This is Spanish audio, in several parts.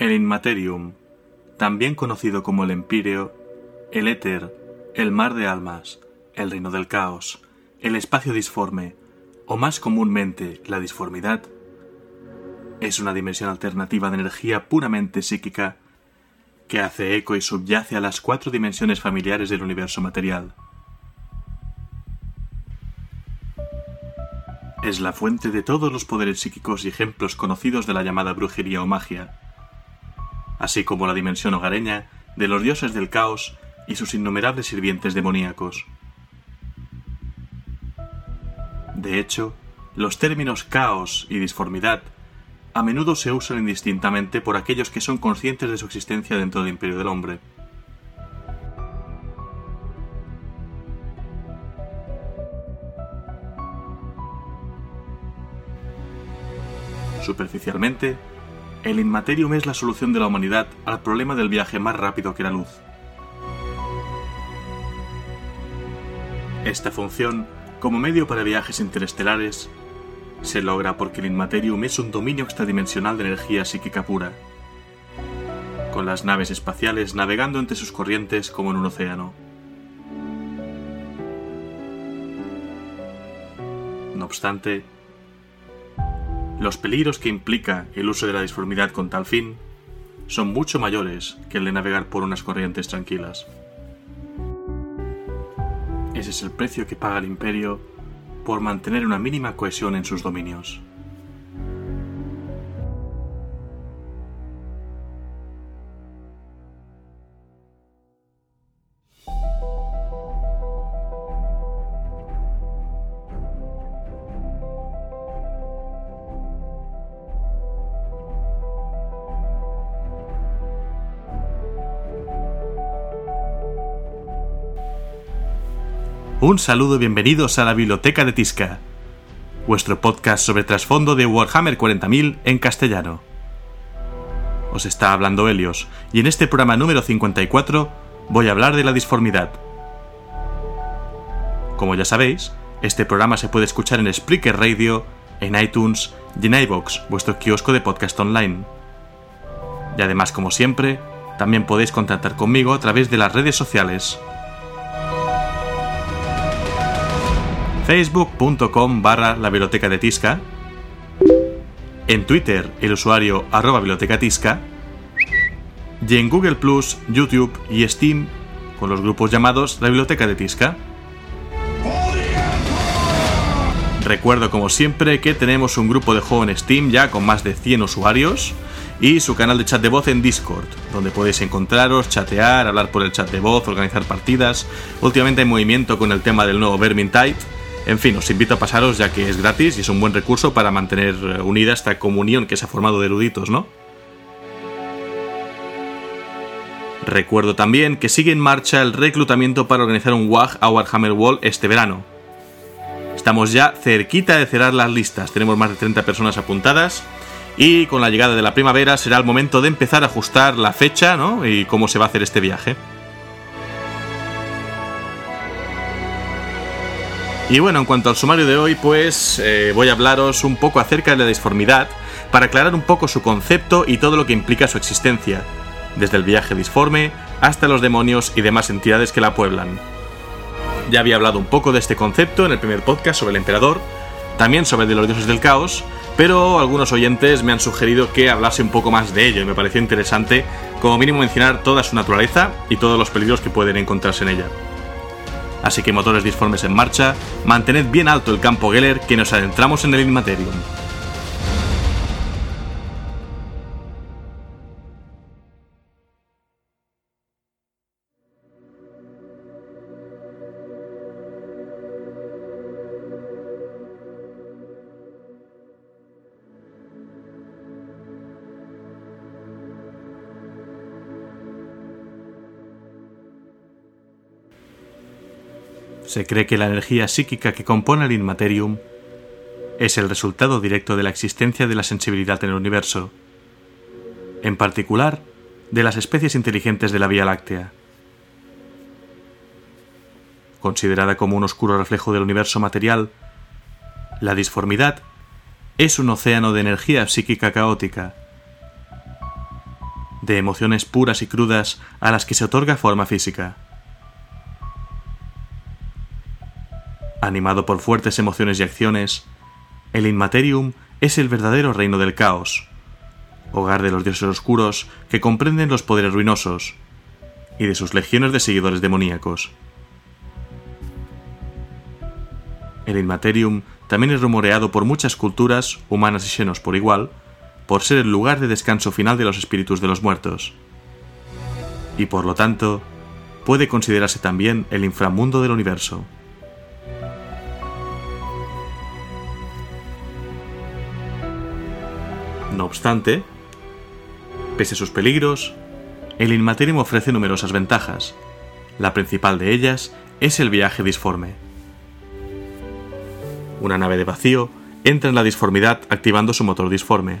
El Inmaterium, también conocido como el Empíreo, el Éter, el Mar de Almas, el Reino del Caos, el Espacio Disforme, o más comúnmente la disformidad, es una dimensión alternativa de energía puramente psíquica que hace eco y subyace a las cuatro dimensiones familiares del universo material. Es la fuente de todos los poderes psíquicos y ejemplos conocidos de la llamada brujería o magia, así como la dimensión hogareña de los dioses del caos y sus innumerables sirvientes demoníacos. De hecho, los términos caos y disformidad a menudo se usan indistintamente por aquellos que son conscientes de su existencia dentro del imperio del hombre. Superficialmente, el Inmaterium es la solución de la humanidad al problema del viaje más rápido que la luz. Esta función, como medio para viajes interestelares, se logra porque el Inmaterium es un dominio extradimensional de energía psíquica pura, con las naves espaciales navegando entre sus corrientes como en un océano. No obstante, los peligros que implica el uso de la disformidad con tal fin son mucho mayores que el de navegar por unas corrientes tranquilas. Ese es el precio que paga el imperio por mantener una mínima cohesión en sus dominios. Un saludo y bienvenidos a la Biblioteca de Tisca, vuestro podcast sobre trasfondo de Warhammer 40.000 en castellano. Os está hablando Helios, y en este programa número 54 voy a hablar de la disformidad. Como ya sabéis, este programa se puede escuchar en Spreaker Radio, en iTunes y en iVoox, vuestro kiosco de podcast online. Y además, como siempre, también podéis contactar conmigo a través de las redes sociales. facebook.com barra la biblioteca de Tisca, en Twitter el usuario arroba biblioteca Tisca, y en Google Plus, YouTube y Steam con los grupos llamados la biblioteca de Tisca. Recuerdo como siempre que tenemos un grupo de juego en Steam ya con más de 100 usuarios y su canal de chat de voz en Discord, donde podéis encontraros, chatear, hablar por el chat de voz, organizar partidas. Últimamente hay movimiento con el tema del nuevo Vermintide en fin, os invito a pasaros ya que es gratis y es un buen recurso para mantener eh, unida esta comunión que se ha formado de eruditos, ¿no? Recuerdo también que sigue en marcha el reclutamiento para organizar un WAG a Warhammer Wall este verano. Estamos ya cerquita de cerrar las listas, tenemos más de 30 personas apuntadas y con la llegada de la primavera será el momento de empezar a ajustar la fecha ¿no? y cómo se va a hacer este viaje. Y bueno, en cuanto al sumario de hoy, pues eh, voy a hablaros un poco acerca de la disformidad para aclarar un poco su concepto y todo lo que implica su existencia, desde el viaje disforme hasta los demonios y demás entidades que la pueblan. Ya había hablado un poco de este concepto en el primer podcast sobre el emperador, también sobre el de los dioses del caos, pero algunos oyentes me han sugerido que hablase un poco más de ello y me pareció interesante como mínimo mencionar toda su naturaleza y todos los peligros que pueden encontrarse en ella. Así que motores disformes en marcha, mantened bien alto el campo Geller que nos adentramos en el Inmaterium. Se cree que la energía psíquica que compone el Inmaterium es el resultado directo de la existencia de la sensibilidad en el universo, en particular de las especies inteligentes de la Vía Láctea. Considerada como un oscuro reflejo del universo material, la disformidad es un océano de energía psíquica caótica, de emociones puras y crudas a las que se otorga forma física. Animado por fuertes emociones y acciones, el Inmaterium es el verdadero reino del caos, hogar de los dioses oscuros que comprenden los poderes ruinosos, y de sus legiones de seguidores demoníacos. El Inmaterium también es rumoreado por muchas culturas, humanas y xenos por igual, por ser el lugar de descanso final de los espíritus de los muertos. Y por lo tanto, puede considerarse también el inframundo del universo. No obstante, pese a sus peligros, el Inmaterium ofrece numerosas ventajas. La principal de ellas es el viaje disforme. Una nave de vacío entra en la disformidad activando su motor disforme.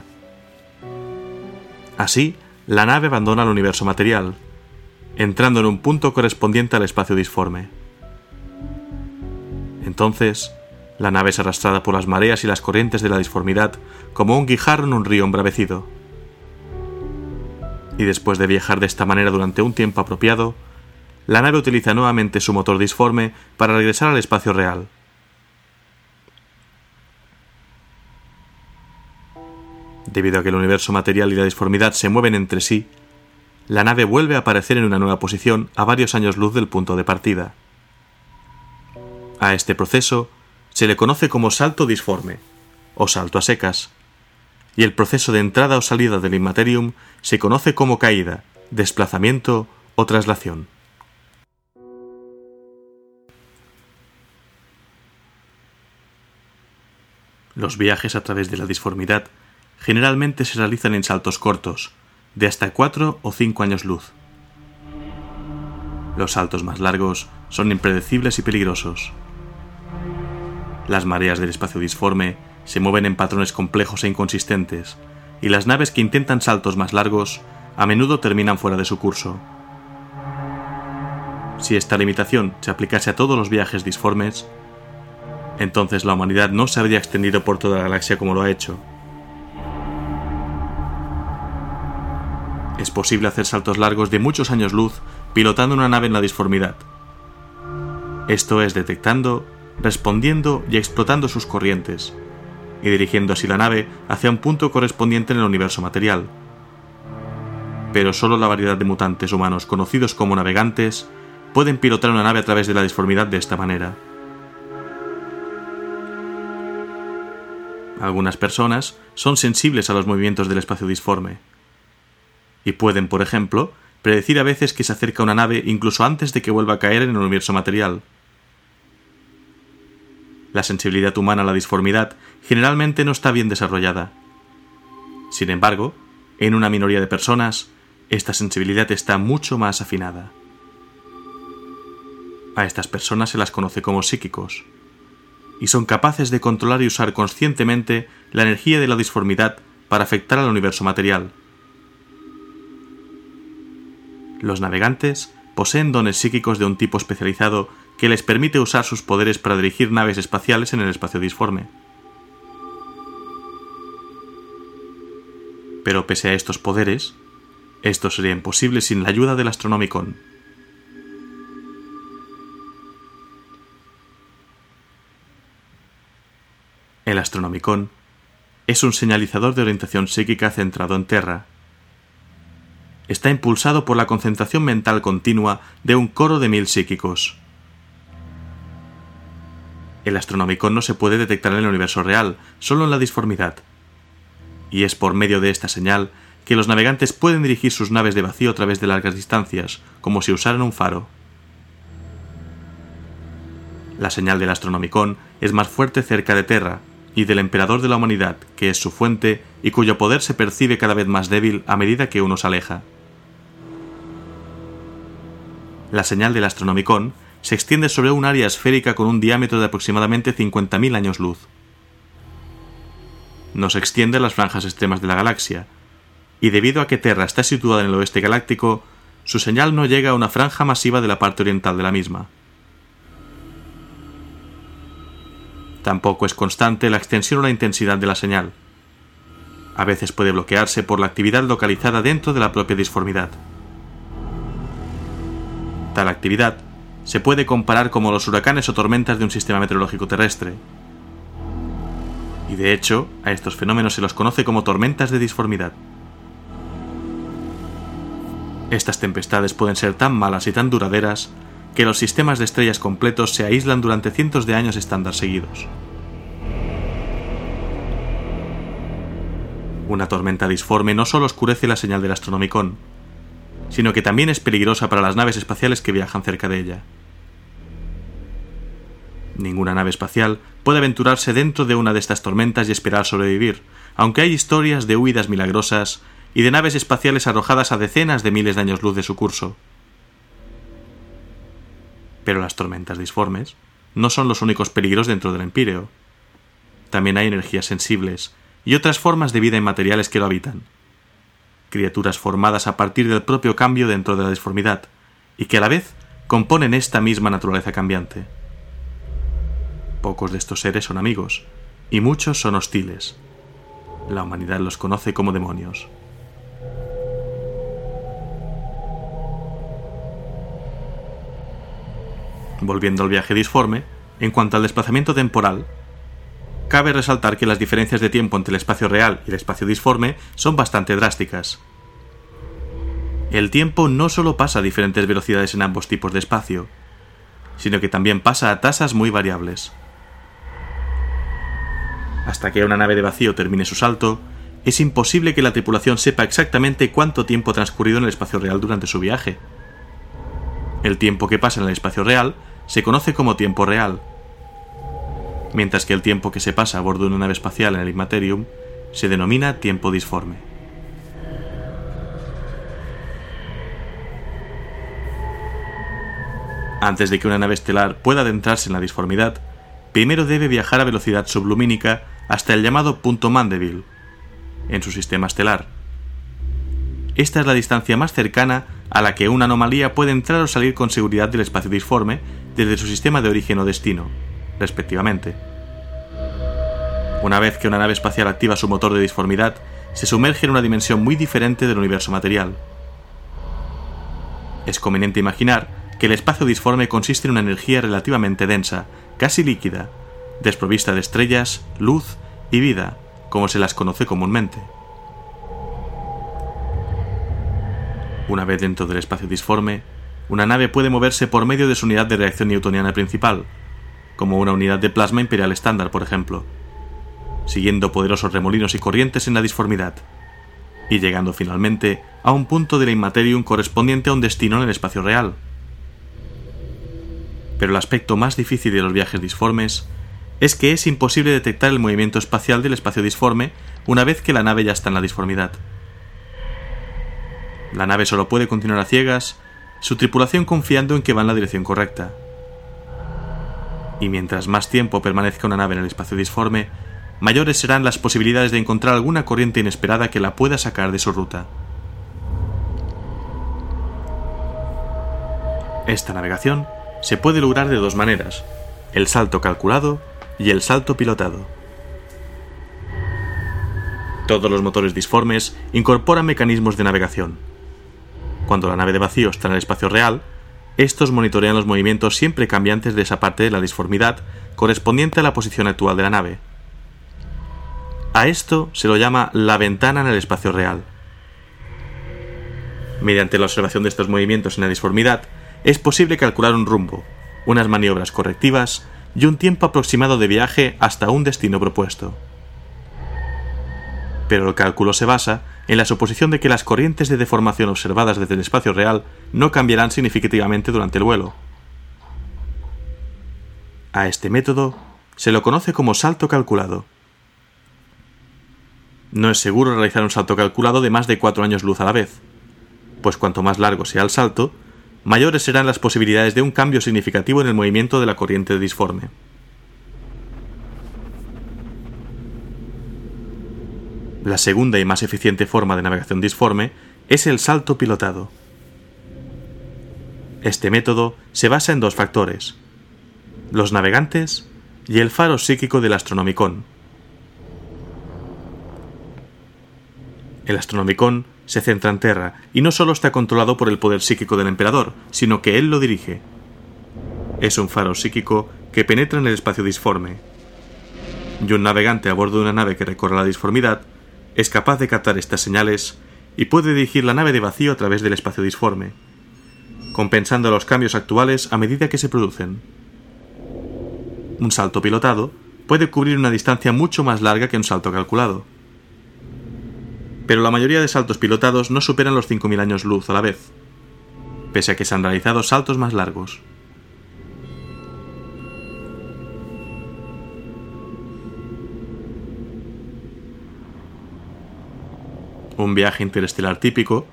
Así, la nave abandona el universo material, entrando en un punto correspondiente al espacio disforme. Entonces, la nave es arrastrada por las mareas y las corrientes de la disformidad como un guijarro en un río embravecido. Y después de viajar de esta manera durante un tiempo apropiado, la nave utiliza nuevamente su motor disforme para regresar al espacio real. Debido a que el universo material y la disformidad se mueven entre sí, la nave vuelve a aparecer en una nueva posición a varios años luz del punto de partida. A este proceso se le conoce como salto disforme o salto a secas, y el proceso de entrada o salida del Immaterium se conoce como caída, desplazamiento o traslación. Los viajes a través de la disformidad generalmente se realizan en saltos cortos, de hasta 4 o 5 años luz. Los saltos más largos son impredecibles y peligrosos. Las mareas del espacio disforme se mueven en patrones complejos e inconsistentes, y las naves que intentan saltos más largos a menudo terminan fuera de su curso. Si esta limitación se aplicase a todos los viajes disformes, entonces la humanidad no se habría extendido por toda la galaxia como lo ha hecho. Es posible hacer saltos largos de muchos años luz pilotando una nave en la disformidad. Esto es detectando respondiendo y explotando sus corrientes, y dirigiendo así la nave hacia un punto correspondiente en el universo material. Pero solo la variedad de mutantes humanos conocidos como navegantes pueden pilotar una nave a través de la disformidad de esta manera. Algunas personas son sensibles a los movimientos del espacio disforme, y pueden, por ejemplo, predecir a veces que se acerca una nave incluso antes de que vuelva a caer en el universo material. La sensibilidad humana a la disformidad generalmente no está bien desarrollada. Sin embargo, en una minoría de personas, esta sensibilidad está mucho más afinada. A estas personas se las conoce como psíquicos, y son capaces de controlar y usar conscientemente la energía de la disformidad para afectar al universo material. Los navegantes poseen dones psíquicos de un tipo especializado que les permite usar sus poderes para dirigir naves espaciales en el espacio disforme. Pero pese a estos poderes, esto sería imposible sin la ayuda del Astronomicon. El Astronomicon es un señalizador de orientación psíquica centrado en Terra. Está impulsado por la concentración mental continua de un coro de mil psíquicos. El Astronomicon no se puede detectar en el universo real, solo en la disformidad. Y es por medio de esta señal que los navegantes pueden dirigir sus naves de vacío a través de largas distancias, como si usaran un faro. La señal del Astronomicon es más fuerte cerca de Terra y del emperador de la humanidad, que es su fuente y cuyo poder se percibe cada vez más débil a medida que uno se aleja. La señal del Astronomicon se extiende sobre un área esférica con un diámetro de aproximadamente 50.000 años luz. No se extiende las franjas extremas de la galaxia, y debido a que Terra está situada en el oeste galáctico, su señal no llega a una franja masiva de la parte oriental de la misma. Tampoco es constante la extensión o la intensidad de la señal. A veces puede bloquearse por la actividad localizada dentro de la propia disformidad. Tal actividad se puede comparar como los huracanes o tormentas de un sistema meteorológico terrestre. Y de hecho, a estos fenómenos se los conoce como tormentas de disformidad. Estas tempestades pueden ser tan malas y tan duraderas que los sistemas de estrellas completos se aíslan durante cientos de años estándar seguidos. Una tormenta disforme no solo oscurece la señal del astronomicón, sino que también es peligrosa para las naves espaciales que viajan cerca de ella. Ninguna nave espacial puede aventurarse dentro de una de estas tormentas y esperar sobrevivir, aunque hay historias de huidas milagrosas y de naves espaciales arrojadas a decenas de miles de años luz de su curso. Pero las tormentas disformes no son los únicos peligros dentro del Empíreo. También hay energías sensibles y otras formas de vida inmateriales que lo habitan. Criaturas formadas a partir del propio cambio dentro de la disformidad, y que a la vez componen esta misma naturaleza cambiante. Pocos de estos seres son amigos, y muchos son hostiles. La humanidad los conoce como demonios. Volviendo al viaje disforme, en cuanto al desplazamiento temporal, cabe resaltar que las diferencias de tiempo entre el espacio real y el espacio disforme son bastante drásticas. El tiempo no solo pasa a diferentes velocidades en ambos tipos de espacio, sino que también pasa a tasas muy variables. Hasta que una nave de vacío termine su salto, es imposible que la tripulación sepa exactamente cuánto tiempo ha transcurrido en el espacio real durante su viaje. El tiempo que pasa en el espacio real se conoce como tiempo real, mientras que el tiempo que se pasa a bordo de una nave espacial en el Immaterium se denomina tiempo disforme. Antes de que una nave estelar pueda adentrarse en la disformidad, primero debe viajar a velocidad sublumínica hasta el llamado punto Mandeville, en su sistema estelar. Esta es la distancia más cercana a la que una anomalía puede entrar o salir con seguridad del espacio disforme desde su sistema de origen o destino, respectivamente. Una vez que una nave espacial activa su motor de disformidad, se sumerge en una dimensión muy diferente del universo material. Es conveniente imaginar que el espacio disforme consiste en una energía relativamente densa, casi líquida, desprovista de estrellas, luz y vida, como se las conoce comúnmente. Una vez dentro del espacio disforme, una nave puede moverse por medio de su unidad de reacción newtoniana principal, como una unidad de plasma imperial estándar, por ejemplo, siguiendo poderosos remolinos y corrientes en la disformidad, y llegando finalmente a un punto de la Immaterium correspondiente a un destino en el espacio real. Pero el aspecto más difícil de los viajes disformes es que es imposible detectar el movimiento espacial del espacio disforme una vez que la nave ya está en la disformidad. La nave solo puede continuar a ciegas su tripulación confiando en que va en la dirección correcta. Y mientras más tiempo permanezca una nave en el espacio disforme, mayores serán las posibilidades de encontrar alguna corriente inesperada que la pueda sacar de su ruta. Esta navegación se puede lograr de dos maneras, el salto calculado y el salto pilotado. Todos los motores disformes incorporan mecanismos de navegación, cuando la nave de vacío está en el espacio real, estos monitorean los movimientos siempre cambiantes de esa parte de la disformidad correspondiente a la posición actual de la nave. A esto se lo llama la ventana en el espacio real. Mediante la observación de estos movimientos en la disformidad, es posible calcular un rumbo, unas maniobras correctivas y un tiempo aproximado de viaje hasta un destino propuesto. Pero el cálculo se basa en la suposición de que las corrientes de deformación observadas desde el espacio real no cambiarán significativamente durante el vuelo. A este método se lo conoce como salto calculado. No es seguro realizar un salto calculado de más de cuatro años luz a la vez, pues cuanto más largo sea el salto, mayores serán las posibilidades de un cambio significativo en el movimiento de la corriente disforme. La segunda y más eficiente forma de navegación disforme es el salto pilotado. Este método se basa en dos factores, los navegantes y el faro psíquico del astronomicón. El Astronomicon se centra en Terra y no solo está controlado por el poder psíquico del emperador, sino que él lo dirige. Es un faro psíquico que penetra en el espacio disforme. Y un navegante a bordo de una nave que recorre la disformidad es capaz de captar estas señales y puede dirigir la nave de vacío a través del espacio disforme, compensando los cambios actuales a medida que se producen. Un salto pilotado puede cubrir una distancia mucho más larga que un salto calculado. Pero la mayoría de saltos pilotados no superan los 5.000 años luz a la vez, pese a que se han realizado saltos más largos. Un viaje interestelar típico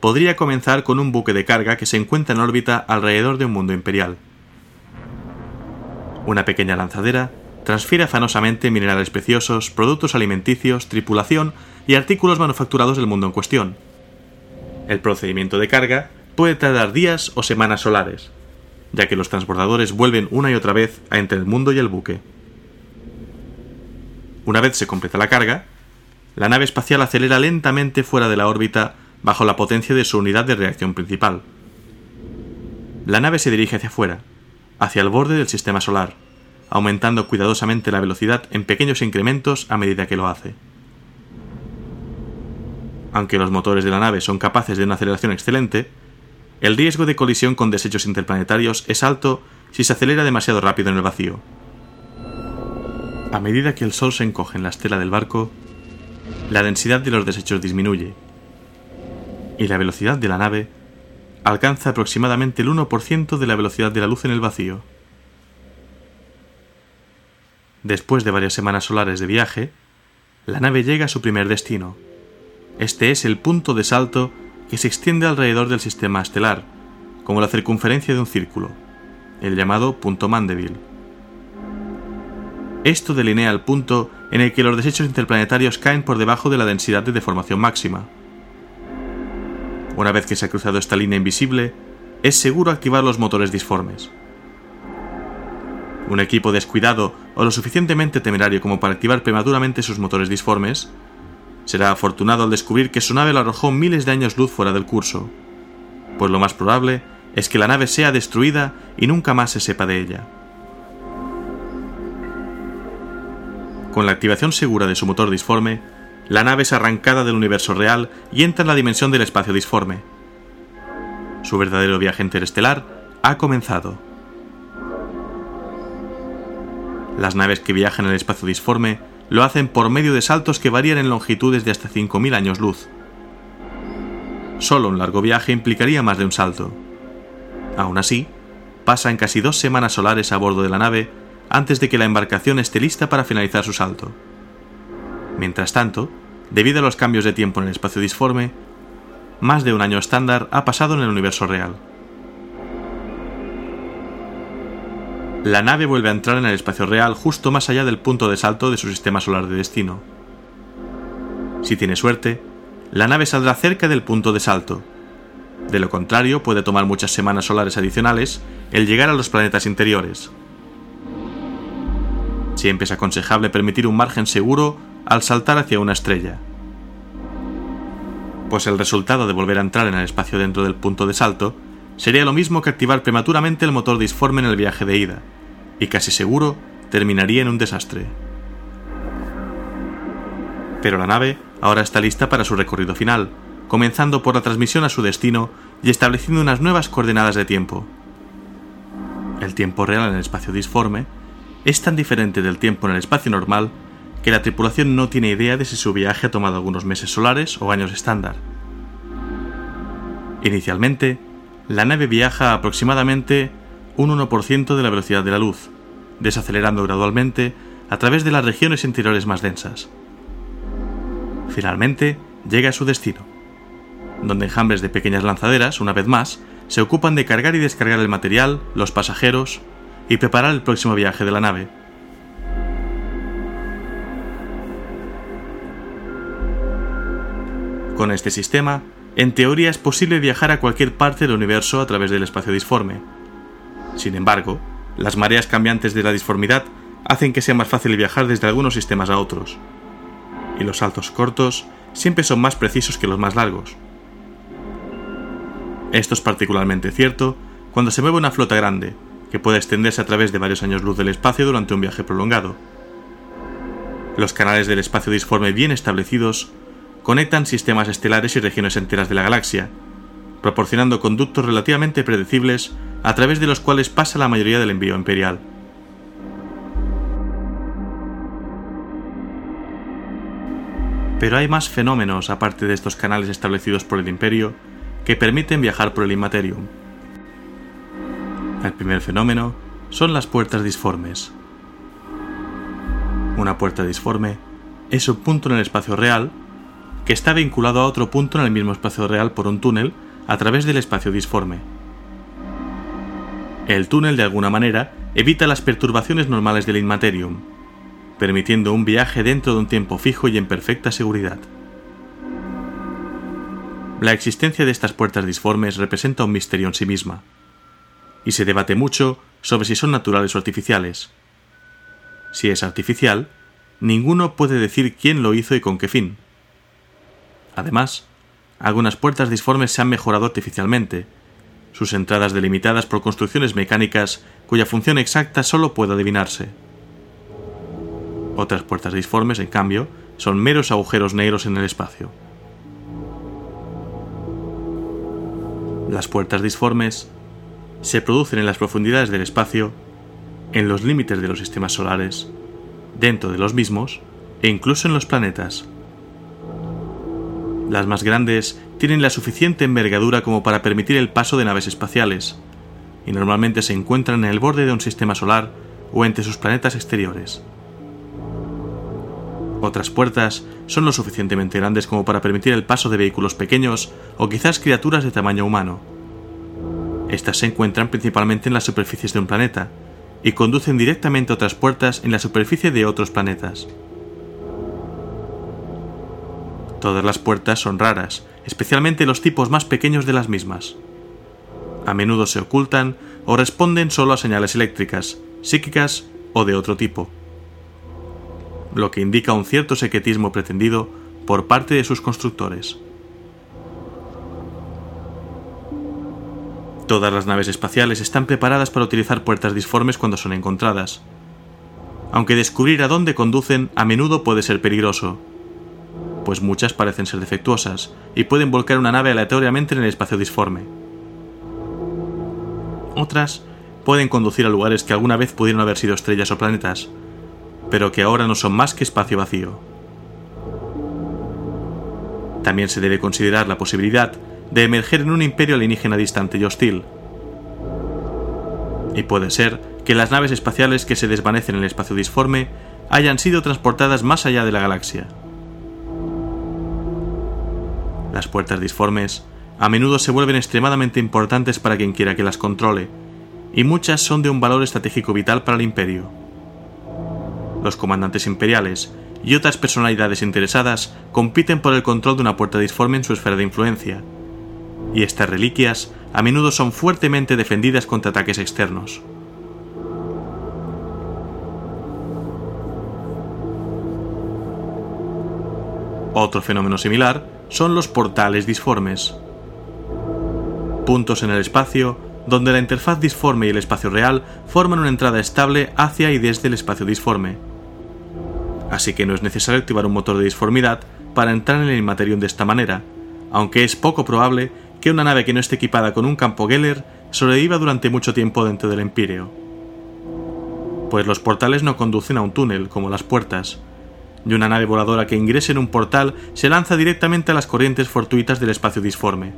podría comenzar con un buque de carga que se encuentra en órbita alrededor de un mundo imperial. Una pequeña lanzadera transfiere afanosamente minerales preciosos, productos alimenticios, tripulación y artículos manufacturados del mundo en cuestión. El procedimiento de carga puede tardar días o semanas solares, ya que los transbordadores vuelven una y otra vez a entre el mundo y el buque. Una vez se completa la carga, la nave espacial acelera lentamente fuera de la órbita bajo la potencia de su unidad de reacción principal. La nave se dirige hacia afuera, hacia el borde del sistema solar, aumentando cuidadosamente la velocidad en pequeños incrementos a medida que lo hace. Aunque los motores de la nave son capaces de una aceleración excelente, el riesgo de colisión con desechos interplanetarios es alto si se acelera demasiado rápido en el vacío. A medida que el Sol se encoge en la estela del barco, la densidad de los desechos disminuye y la velocidad de la nave alcanza aproximadamente el 1% de la velocidad de la luz en el vacío. Después de varias semanas solares de viaje, la nave llega a su primer destino. Este es el punto de salto que se extiende alrededor del sistema estelar, como la circunferencia de un círculo, el llamado punto Mandeville. Esto delinea el punto en el que los desechos interplanetarios caen por debajo de la densidad de deformación máxima. Una vez que se ha cruzado esta línea invisible, es seguro activar los motores disformes. Un equipo descuidado o lo suficientemente temerario como para activar prematuramente sus motores disformes será afortunado al descubrir que su nave lo arrojó miles de años luz fuera del curso, pues lo más probable es que la nave sea destruida y nunca más se sepa de ella. Con la activación segura de su motor disforme, la nave es arrancada del universo real y entra en la dimensión del espacio disforme. Su verdadero viaje interestelar ha comenzado. Las naves que viajan en el espacio disforme lo hacen por medio de saltos que varían en longitudes de hasta 5.000 años luz. Solo un largo viaje implicaría más de un salto. Aún así, pasan casi dos semanas solares a bordo de la nave antes de que la embarcación esté lista para finalizar su salto. Mientras tanto, debido a los cambios de tiempo en el espacio disforme, más de un año estándar ha pasado en el universo real. La nave vuelve a entrar en el espacio real justo más allá del punto de salto de su sistema solar de destino. Si tiene suerte, la nave saldrá cerca del punto de salto. De lo contrario, puede tomar muchas semanas solares adicionales el llegar a los planetas interiores. Siempre es aconsejable permitir un margen seguro al saltar hacia una estrella, pues el resultado de volver a entrar en el espacio dentro del punto de salto sería lo mismo que activar prematuramente el motor disforme en el viaje de ida, y casi seguro terminaría en un desastre. Pero la nave ahora está lista para su recorrido final, comenzando por la transmisión a su destino y estableciendo unas nuevas coordenadas de tiempo. El tiempo real en el espacio disforme es tan diferente del tiempo en el espacio normal que la tripulación no tiene idea de si su viaje ha tomado algunos meses solares o años estándar. Inicialmente, la nave viaja a aproximadamente un 1% de la velocidad de la luz, desacelerando gradualmente a través de las regiones interiores más densas. Finalmente, llega a su destino, donde enjambres de pequeñas lanzaderas, una vez más, se ocupan de cargar y descargar el material, los pasajeros, y preparar el próximo viaje de la nave. Con este sistema, en teoría es posible viajar a cualquier parte del universo a través del espacio disforme. Sin embargo, las mareas cambiantes de la disformidad hacen que sea más fácil viajar desde algunos sistemas a otros, y los saltos cortos siempre son más precisos que los más largos. Esto es particularmente cierto cuando se mueve una flota grande, que puede extenderse a través de varios años luz del espacio durante un viaje prolongado. Los canales del espacio disforme bien establecidos conectan sistemas estelares y regiones enteras de la galaxia, proporcionando conductos relativamente predecibles a través de los cuales pasa la mayoría del envío imperial. Pero hay más fenómenos aparte de estos canales establecidos por el imperio que permiten viajar por el Immaterium. El primer fenómeno son las puertas disformes. Una puerta disforme es un punto en el espacio real que está vinculado a otro punto en el mismo espacio real por un túnel a través del espacio disforme. El túnel de alguna manera evita las perturbaciones normales del Inmaterium, permitiendo un viaje dentro de un tiempo fijo y en perfecta seguridad. La existencia de estas puertas disformes representa un misterio en sí misma, y se debate mucho sobre si son naturales o artificiales. Si es artificial, ninguno puede decir quién lo hizo y con qué fin. Además, algunas puertas disformes se han mejorado artificialmente, sus entradas delimitadas por construcciones mecánicas cuya función exacta solo puede adivinarse. Otras puertas disformes, en cambio, son meros agujeros negros en el espacio. Las puertas disformes se producen en las profundidades del espacio, en los límites de los sistemas solares, dentro de los mismos e incluso en los planetas. Las más grandes tienen la suficiente envergadura como para permitir el paso de naves espaciales, y normalmente se encuentran en el borde de un sistema solar o entre sus planetas exteriores. Otras puertas son lo suficientemente grandes como para permitir el paso de vehículos pequeños o quizás criaturas de tamaño humano. Estas se encuentran principalmente en las superficies de un planeta y conducen directamente a otras puertas en la superficie de otros planetas. Todas las puertas son raras, especialmente los tipos más pequeños de las mismas. A menudo se ocultan o responden solo a señales eléctricas, psíquicas o de otro tipo lo que indica un cierto secretismo pretendido por parte de sus constructores. Todas las naves espaciales están preparadas para utilizar puertas disformes cuando son encontradas, aunque descubrir a dónde conducen a menudo puede ser peligroso, pues muchas parecen ser defectuosas y pueden volcar una nave aleatoriamente en el espacio disforme. Otras pueden conducir a lugares que alguna vez pudieron haber sido estrellas o planetas, pero que ahora no son más que espacio vacío. También se debe considerar la posibilidad de emerger en un imperio alienígena distante y hostil. Y puede ser que las naves espaciales que se desvanecen en el espacio disforme hayan sido transportadas más allá de la galaxia. Las puertas disformes a menudo se vuelven extremadamente importantes para quien quiera que las controle, y muchas son de un valor estratégico vital para el imperio los comandantes imperiales y otras personalidades interesadas compiten por el control de una puerta disforme en su esfera de influencia, y estas reliquias a menudo son fuertemente defendidas contra ataques externos. Otro fenómeno similar son los portales disformes. Puntos en el espacio donde la interfaz disforme y el espacio real forman una entrada estable hacia y desde el espacio disforme. Así que no es necesario activar un motor de disformidad para entrar en el Inmaterium de esta manera, aunque es poco probable que una nave que no esté equipada con un campo Geller sobreviva durante mucho tiempo dentro del Empíreo. Pues los portales no conducen a un túnel, como las puertas, y una nave voladora que ingrese en un portal se lanza directamente a las corrientes fortuitas del espacio disforme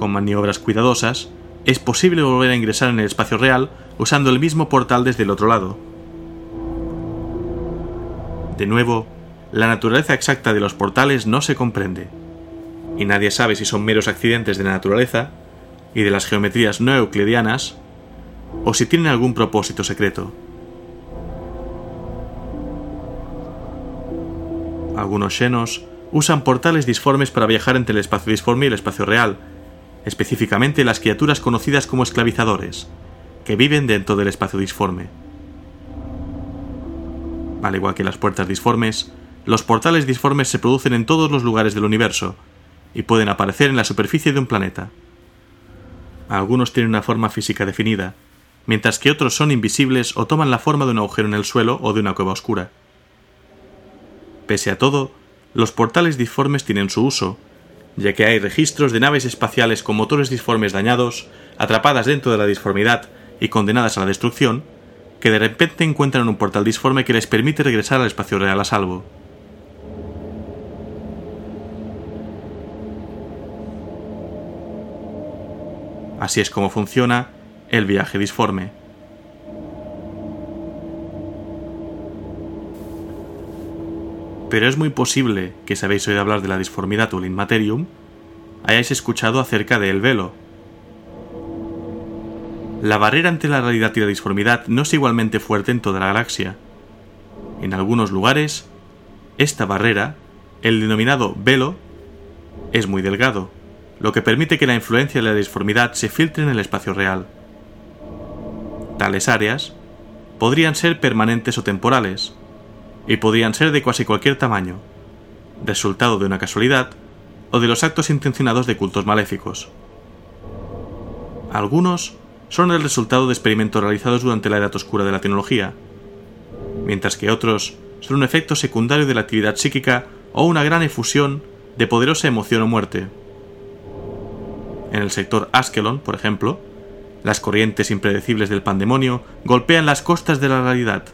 con maniobras cuidadosas, es posible volver a ingresar en el espacio real usando el mismo portal desde el otro lado. De nuevo, la naturaleza exacta de los portales no se comprende, y nadie sabe si son meros accidentes de la naturaleza y de las geometrías no euclidianas, o si tienen algún propósito secreto. Algunos xenos usan portales disformes para viajar entre el espacio disforme y el espacio real, específicamente las criaturas conocidas como esclavizadores, que viven dentro del espacio disforme. Al igual que las puertas disformes, los portales disformes se producen en todos los lugares del universo y pueden aparecer en la superficie de un planeta. Algunos tienen una forma física definida, mientras que otros son invisibles o toman la forma de un agujero en el suelo o de una cueva oscura. Pese a todo, los portales disformes tienen su uso, ya que hay registros de naves espaciales con motores disformes dañados, atrapadas dentro de la disformidad y condenadas a la destrucción, que de repente encuentran un portal disforme que les permite regresar al espacio real a salvo. Así es como funciona el viaje disforme. Pero es muy posible que si habéis oído hablar de la disformidad o el inmaterium, hayáis escuchado acerca de el velo. La barrera entre la realidad y la disformidad no es igualmente fuerte en toda la galaxia. En algunos lugares, esta barrera, el denominado velo, es muy delgado lo que permite que la influencia de la disformidad se filtre en el espacio real. Tales áreas podrían ser permanentes o temporales, y podrían ser de casi cualquier tamaño, resultado de una casualidad o de los actos intencionados de cultos maléficos. Algunos son el resultado de experimentos realizados durante la edad oscura de la tecnología, mientras que otros son un efecto secundario de la actividad psíquica o una gran efusión de poderosa emoción o muerte. En el sector Askelon, por ejemplo, las corrientes impredecibles del pandemonio golpean las costas de la realidad,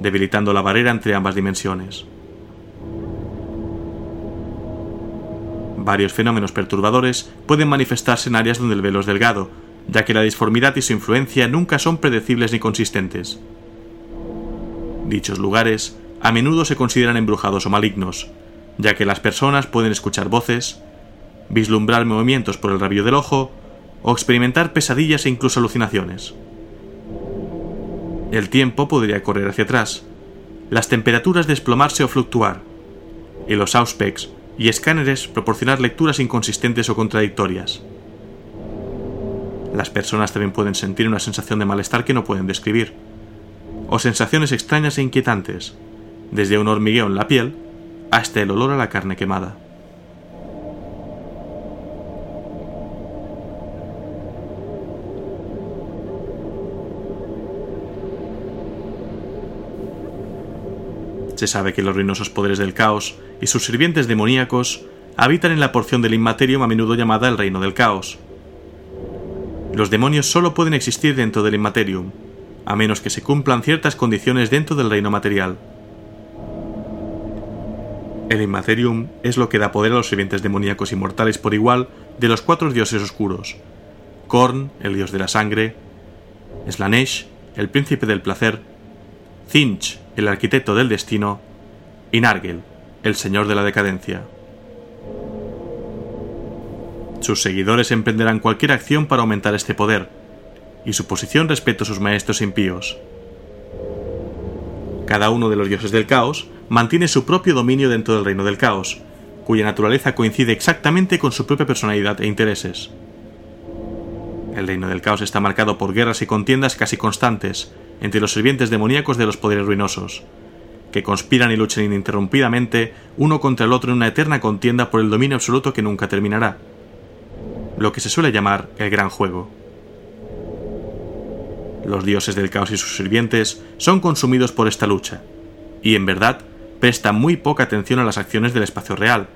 debilitando la barrera entre ambas dimensiones. Varios fenómenos perturbadores pueden manifestarse en áreas donde el velo es delgado, ya que la disformidad y su influencia nunca son predecibles ni consistentes. Dichos lugares a menudo se consideran embrujados o malignos, ya que las personas pueden escuchar voces, vislumbrar movimientos por el rabillo del ojo o experimentar pesadillas e incluso alucinaciones. El tiempo podría correr hacia atrás, las temperaturas desplomarse o fluctuar, y los auspex y escáneres proporcionar lecturas inconsistentes o contradictorias. Las personas también pueden sentir una sensación de malestar que no pueden describir, o sensaciones extrañas e inquietantes, desde un hormigueo en la piel hasta el olor a la carne quemada. Se sabe que los ruinosos poderes del caos y sus sirvientes demoníacos habitan en la porción del Inmaterium a menudo llamada el Reino del Caos. Los demonios solo pueden existir dentro del Inmaterium, a menos que se cumplan ciertas condiciones dentro del reino material. El Inmaterium es lo que da poder a los sirvientes demoníacos inmortales por igual de los cuatro dioses oscuros: Korn, el dios de la sangre, Slanesh, el príncipe del placer, Zinch, el arquitecto del destino, y Nargel, el señor de la decadencia. Sus seguidores emprenderán cualquier acción para aumentar este poder, y su posición respecto a sus maestros impíos. Cada uno de los dioses del caos mantiene su propio dominio dentro del reino del caos, cuya naturaleza coincide exactamente con su propia personalidad e intereses. El reino del caos está marcado por guerras y contiendas casi constantes, entre los sirvientes demoníacos de los poderes ruinosos, que conspiran y luchan ininterrumpidamente uno contra el otro en una eterna contienda por el dominio absoluto que nunca terminará, lo que se suele llamar el gran juego. Los dioses del caos y sus sirvientes son consumidos por esta lucha, y en verdad prestan muy poca atención a las acciones del espacio real,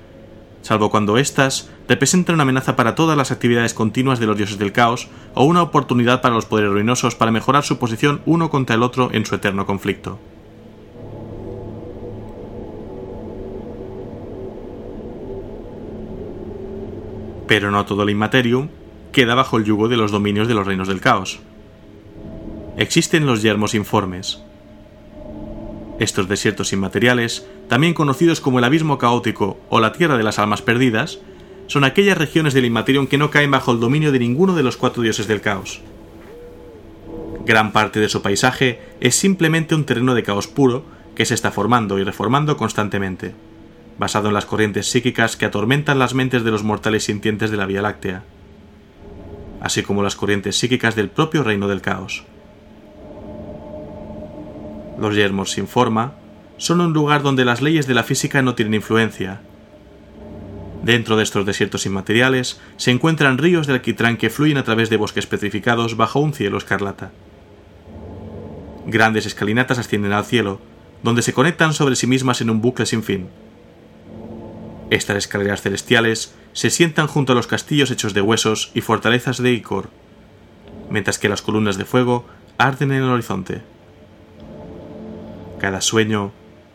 salvo cuando éstas representan una amenaza para todas las actividades continuas de los dioses del caos o una oportunidad para los poderes ruinosos para mejorar su posición uno contra el otro en su eterno conflicto. Pero no todo el Immaterium queda bajo el yugo de los dominios de los reinos del caos. Existen los yermos informes, estos desiertos inmateriales, también conocidos como el abismo caótico o la tierra de las almas perdidas, son aquellas regiones del Inmaterium que no caen bajo el dominio de ninguno de los cuatro dioses del caos. Gran parte de su paisaje es simplemente un terreno de caos puro que se está formando y reformando constantemente, basado en las corrientes psíquicas que atormentan las mentes de los mortales sintientes de la Vía Láctea, así como las corrientes psíquicas del propio reino del caos los yermos sin forma, son un lugar donde las leyes de la física no tienen influencia. Dentro de estos desiertos inmateriales se encuentran ríos de alquitrán que fluyen a través de bosques petrificados bajo un cielo escarlata. Grandes escalinatas ascienden al cielo, donde se conectan sobre sí mismas en un bucle sin fin. Estas escaleras celestiales se sientan junto a los castillos hechos de huesos y fortalezas de Icor, mientras que las columnas de fuego arden en el horizonte. Cada sueño,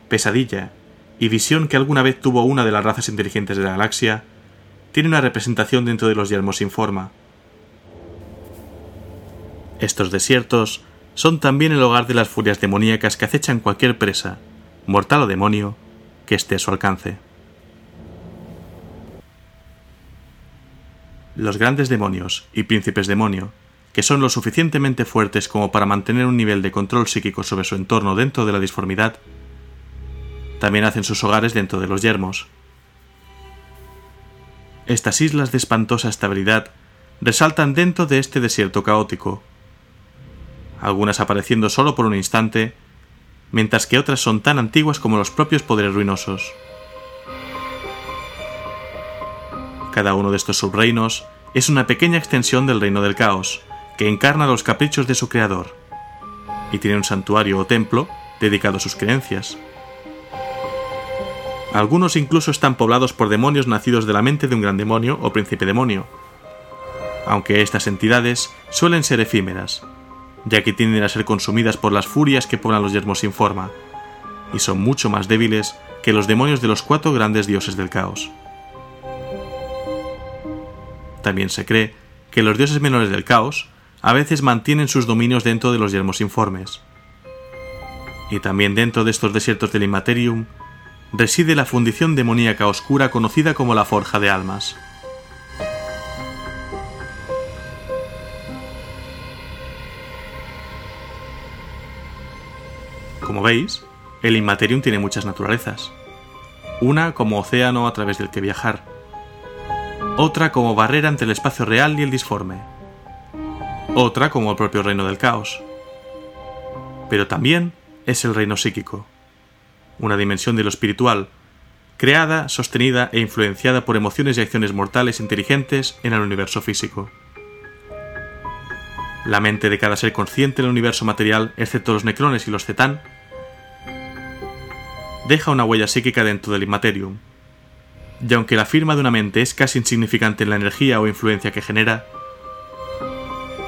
pesadilla y visión que alguna vez tuvo una de las razas inteligentes de la galaxia tiene una representación dentro de los yermos sin forma. Estos desiertos son también el hogar de las furias demoníacas que acechan cualquier presa, mortal o demonio, que esté a su alcance. Los grandes demonios y príncipes demonio, que son lo suficientemente fuertes como para mantener un nivel de control psíquico sobre su entorno dentro de la disformidad, también hacen sus hogares dentro de los yermos. Estas islas de espantosa estabilidad resaltan dentro de este desierto caótico, algunas apareciendo solo por un instante, mientras que otras son tan antiguas como los propios poderes ruinosos. Cada uno de estos subreinos es una pequeña extensión del reino del caos, que encarna los caprichos de su creador, y tiene un santuario o templo dedicado a sus creencias. Algunos incluso están poblados por demonios nacidos de la mente de un gran demonio o príncipe demonio, aunque estas entidades suelen ser efímeras, ya que tienden a ser consumidas por las furias que poblan los yermos sin forma, y son mucho más débiles que los demonios de los cuatro grandes dioses del caos. También se cree que los dioses menores del caos a veces mantienen sus dominios dentro de los yermos informes. Y también dentro de estos desiertos del Immaterium reside la fundición demoníaca oscura conocida como la Forja de Almas. Como veis, el Immaterium tiene muchas naturalezas. Una como océano a través del que viajar. Otra como barrera entre el espacio real y el disforme. Otra como el propio reino del caos. Pero también es el reino psíquico. Una dimensión de lo espiritual, creada, sostenida e influenciada por emociones y acciones mortales inteligentes en el universo físico. La mente de cada ser consciente en el universo material, excepto los necrones y los cetán, deja una huella psíquica dentro del Immaterium. Y aunque la firma de una mente es casi insignificante en la energía o influencia que genera,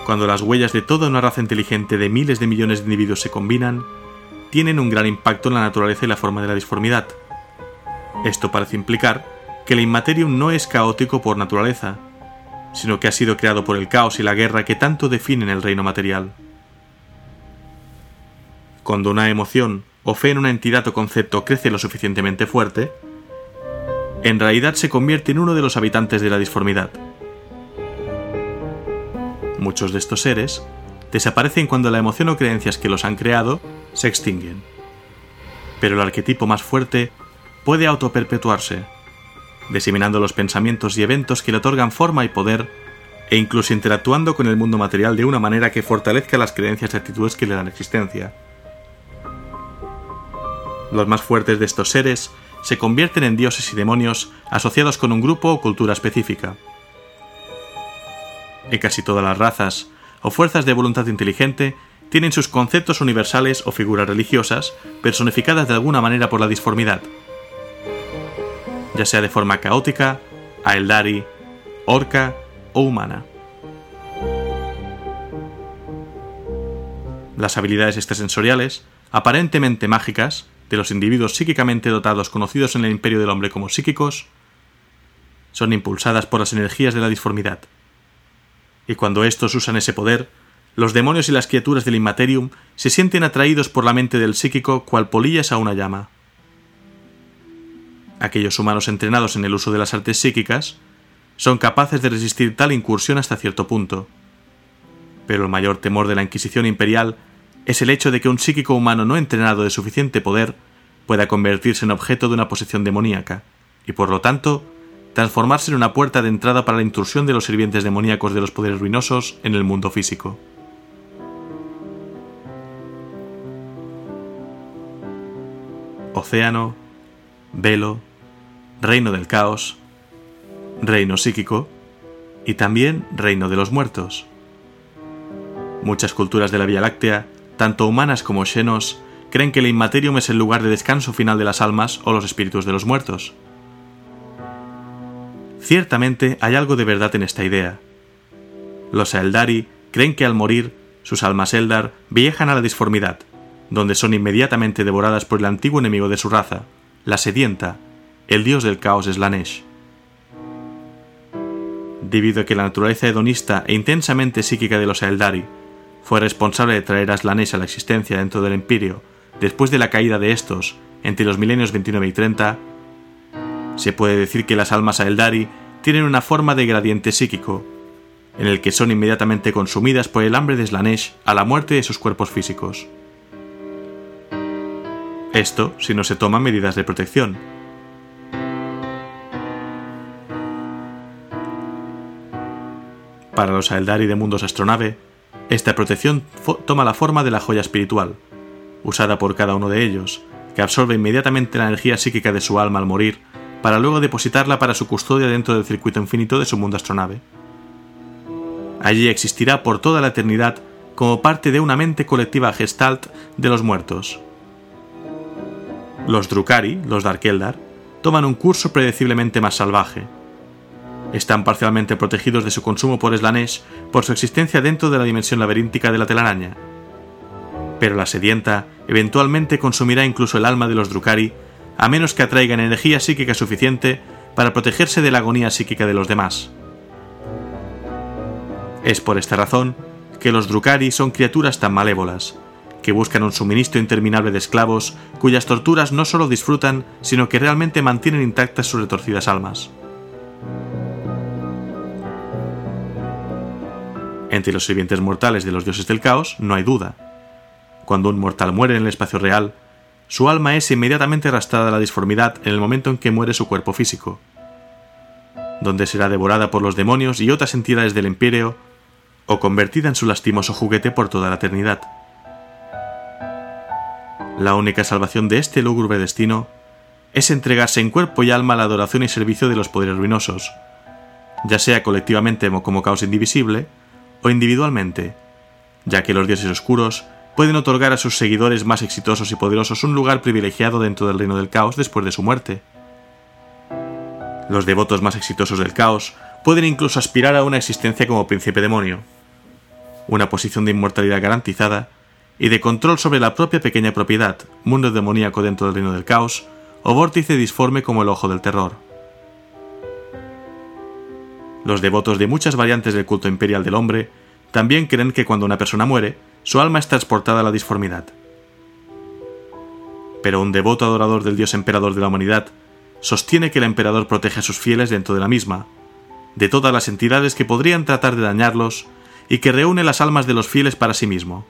cuando las huellas de toda una raza inteligente de miles de millones de individuos se combinan, tienen un gran impacto en la naturaleza y la forma de la disformidad. Esto parece implicar que el Immaterium no es caótico por naturaleza, sino que ha sido creado por el caos y la guerra que tanto definen el reino material. Cuando una emoción o fe en una entidad o concepto crece lo suficientemente fuerte, en realidad se convierte en uno de los habitantes de la disformidad. Muchos de estos seres desaparecen cuando la emoción o creencias que los han creado se extinguen. Pero el arquetipo más fuerte puede autoperpetuarse, diseminando los pensamientos y eventos que le otorgan forma y poder, e incluso interactuando con el mundo material de una manera que fortalezca las creencias y actitudes que le dan existencia. Los más fuertes de estos seres se convierten en dioses y demonios asociados con un grupo o cultura específica. En casi todas las razas o fuerzas de voluntad inteligente tienen sus conceptos universales o figuras religiosas personificadas de alguna manera por la disformidad, ya sea de forma caótica, aeldari, orca o humana. Las habilidades extrasensoriales, aparentemente mágicas, de los individuos psíquicamente dotados conocidos en el imperio del hombre como psíquicos son impulsadas por las energías de la disformidad. Y cuando estos usan ese poder, los demonios y las criaturas del Immaterium se sienten atraídos por la mente del psíquico cual polillas a una llama. Aquellos humanos entrenados en el uso de las artes psíquicas son capaces de resistir tal incursión hasta cierto punto. Pero el mayor temor de la Inquisición imperial es el hecho de que un psíquico humano no entrenado de suficiente poder pueda convertirse en objeto de una posesión demoníaca, y por lo tanto, transformarse en una puerta de entrada para la intrusión de los sirvientes demoníacos de los poderes ruinosos en el mundo físico. océano, velo, reino del caos, reino psíquico y también reino de los muertos. Muchas culturas de la Vía Láctea, tanto humanas como xenos, creen que el Inmaterium es el lugar de descanso final de las almas o los espíritus de los muertos. Ciertamente hay algo de verdad en esta idea. Los Eldari creen que al morir, sus almas Eldar viajan a la disformidad, donde son inmediatamente devoradas por el antiguo enemigo de su raza, la sedienta, el dios del caos Slanesh. Debido a que la naturaleza hedonista e intensamente psíquica de los Eldari fue responsable de traer a Slanesh a la existencia dentro del Imperio después de la caída de estos entre los milenios 29 y 30, se puede decir que las almas Eldari tienen una forma de gradiente psíquico, en el que son inmediatamente consumidas por el hambre de Slanesh a la muerte de sus cuerpos físicos. Esto si no se toman medidas de protección. Para los Aeldari de Mundos Astronave, esta protección toma la forma de la joya espiritual, usada por cada uno de ellos, que absorbe inmediatamente la energía psíquica de su alma al morir, para luego depositarla para su custodia dentro del circuito infinito de su mundo astronave. Allí existirá por toda la eternidad como parte de una mente colectiva gestalt de los muertos, los Drukari, los Darkeldar, toman un curso predeciblemente más salvaje. Están parcialmente protegidos de su consumo por Slanesh por su existencia dentro de la dimensión laberíntica de la telaraña. Pero la sedienta eventualmente consumirá incluso el alma de los Drukari a menos que atraigan energía psíquica suficiente para protegerse de la agonía psíquica de los demás. Es por esta razón que los Drukari son criaturas tan malévolas, que buscan un suministro interminable de esclavos cuyas torturas no solo disfrutan, sino que realmente mantienen intactas sus retorcidas almas. Entre los sirvientes mortales de los dioses del caos no hay duda. Cuando un mortal muere en el espacio real, su alma es inmediatamente arrastrada a la disformidad en el momento en que muere su cuerpo físico, donde será devorada por los demonios y otras entidades del imperio o convertida en su lastimoso juguete por toda la eternidad. La única salvación de este lúgubre destino es entregarse en cuerpo y alma a la adoración y servicio de los poderes ruinosos, ya sea colectivamente como caos indivisible o individualmente, ya que los dioses oscuros pueden otorgar a sus seguidores más exitosos y poderosos un lugar privilegiado dentro del reino del caos después de su muerte. Los devotos más exitosos del caos pueden incluso aspirar a una existencia como príncipe demonio, una posición de inmortalidad garantizada y de control sobre la propia pequeña propiedad, mundo demoníaco dentro del reino del caos, o vórtice disforme como el ojo del terror. Los devotos de muchas variantes del culto imperial del hombre también creen que cuando una persona muere, su alma es transportada a la disformidad. Pero un devoto adorador del dios emperador de la humanidad sostiene que el emperador protege a sus fieles dentro de la misma, de todas las entidades que podrían tratar de dañarlos, y que reúne las almas de los fieles para sí mismo.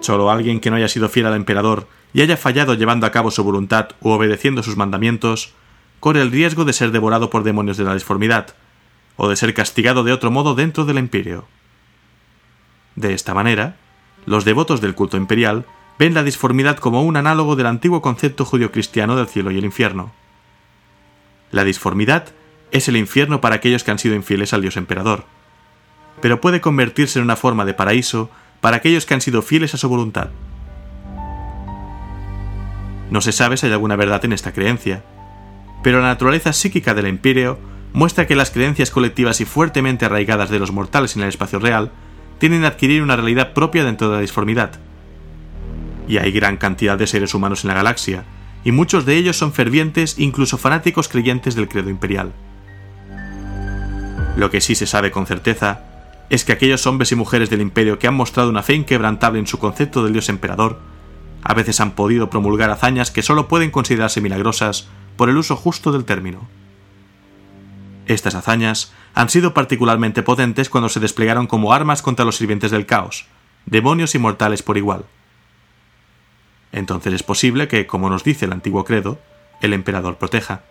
Solo alguien que no haya sido fiel al emperador y haya fallado llevando a cabo su voluntad u obedeciendo sus mandamientos, corre el riesgo de ser devorado por demonios de la disformidad, o de ser castigado de otro modo dentro del imperio. De esta manera, los devotos del culto imperial ven la disformidad como un análogo del antiguo concepto judío-cristiano del cielo y el infierno. La disformidad es el infierno para aquellos que han sido infieles al dios emperador, pero puede convertirse en una forma de paraíso para aquellos que han sido fieles a su voluntad. No se sabe si hay alguna verdad en esta creencia, pero la naturaleza psíquica del imperio muestra que las creencias colectivas y fuertemente arraigadas de los mortales en el espacio real tienen a adquirir una realidad propia dentro de la disformidad. Y hay gran cantidad de seres humanos en la galaxia, y muchos de ellos son fervientes, incluso fanáticos creyentes del credo imperial. Lo que sí se sabe con certeza es que aquellos hombres y mujeres del imperio que han mostrado una fe inquebrantable en su concepto del dios emperador, a veces han podido promulgar hazañas que solo pueden considerarse milagrosas por el uso justo del término. Estas hazañas han sido particularmente potentes cuando se desplegaron como armas contra los sirvientes del caos, demonios y mortales por igual. Entonces es posible que, como nos dice el antiguo credo, el emperador proteja.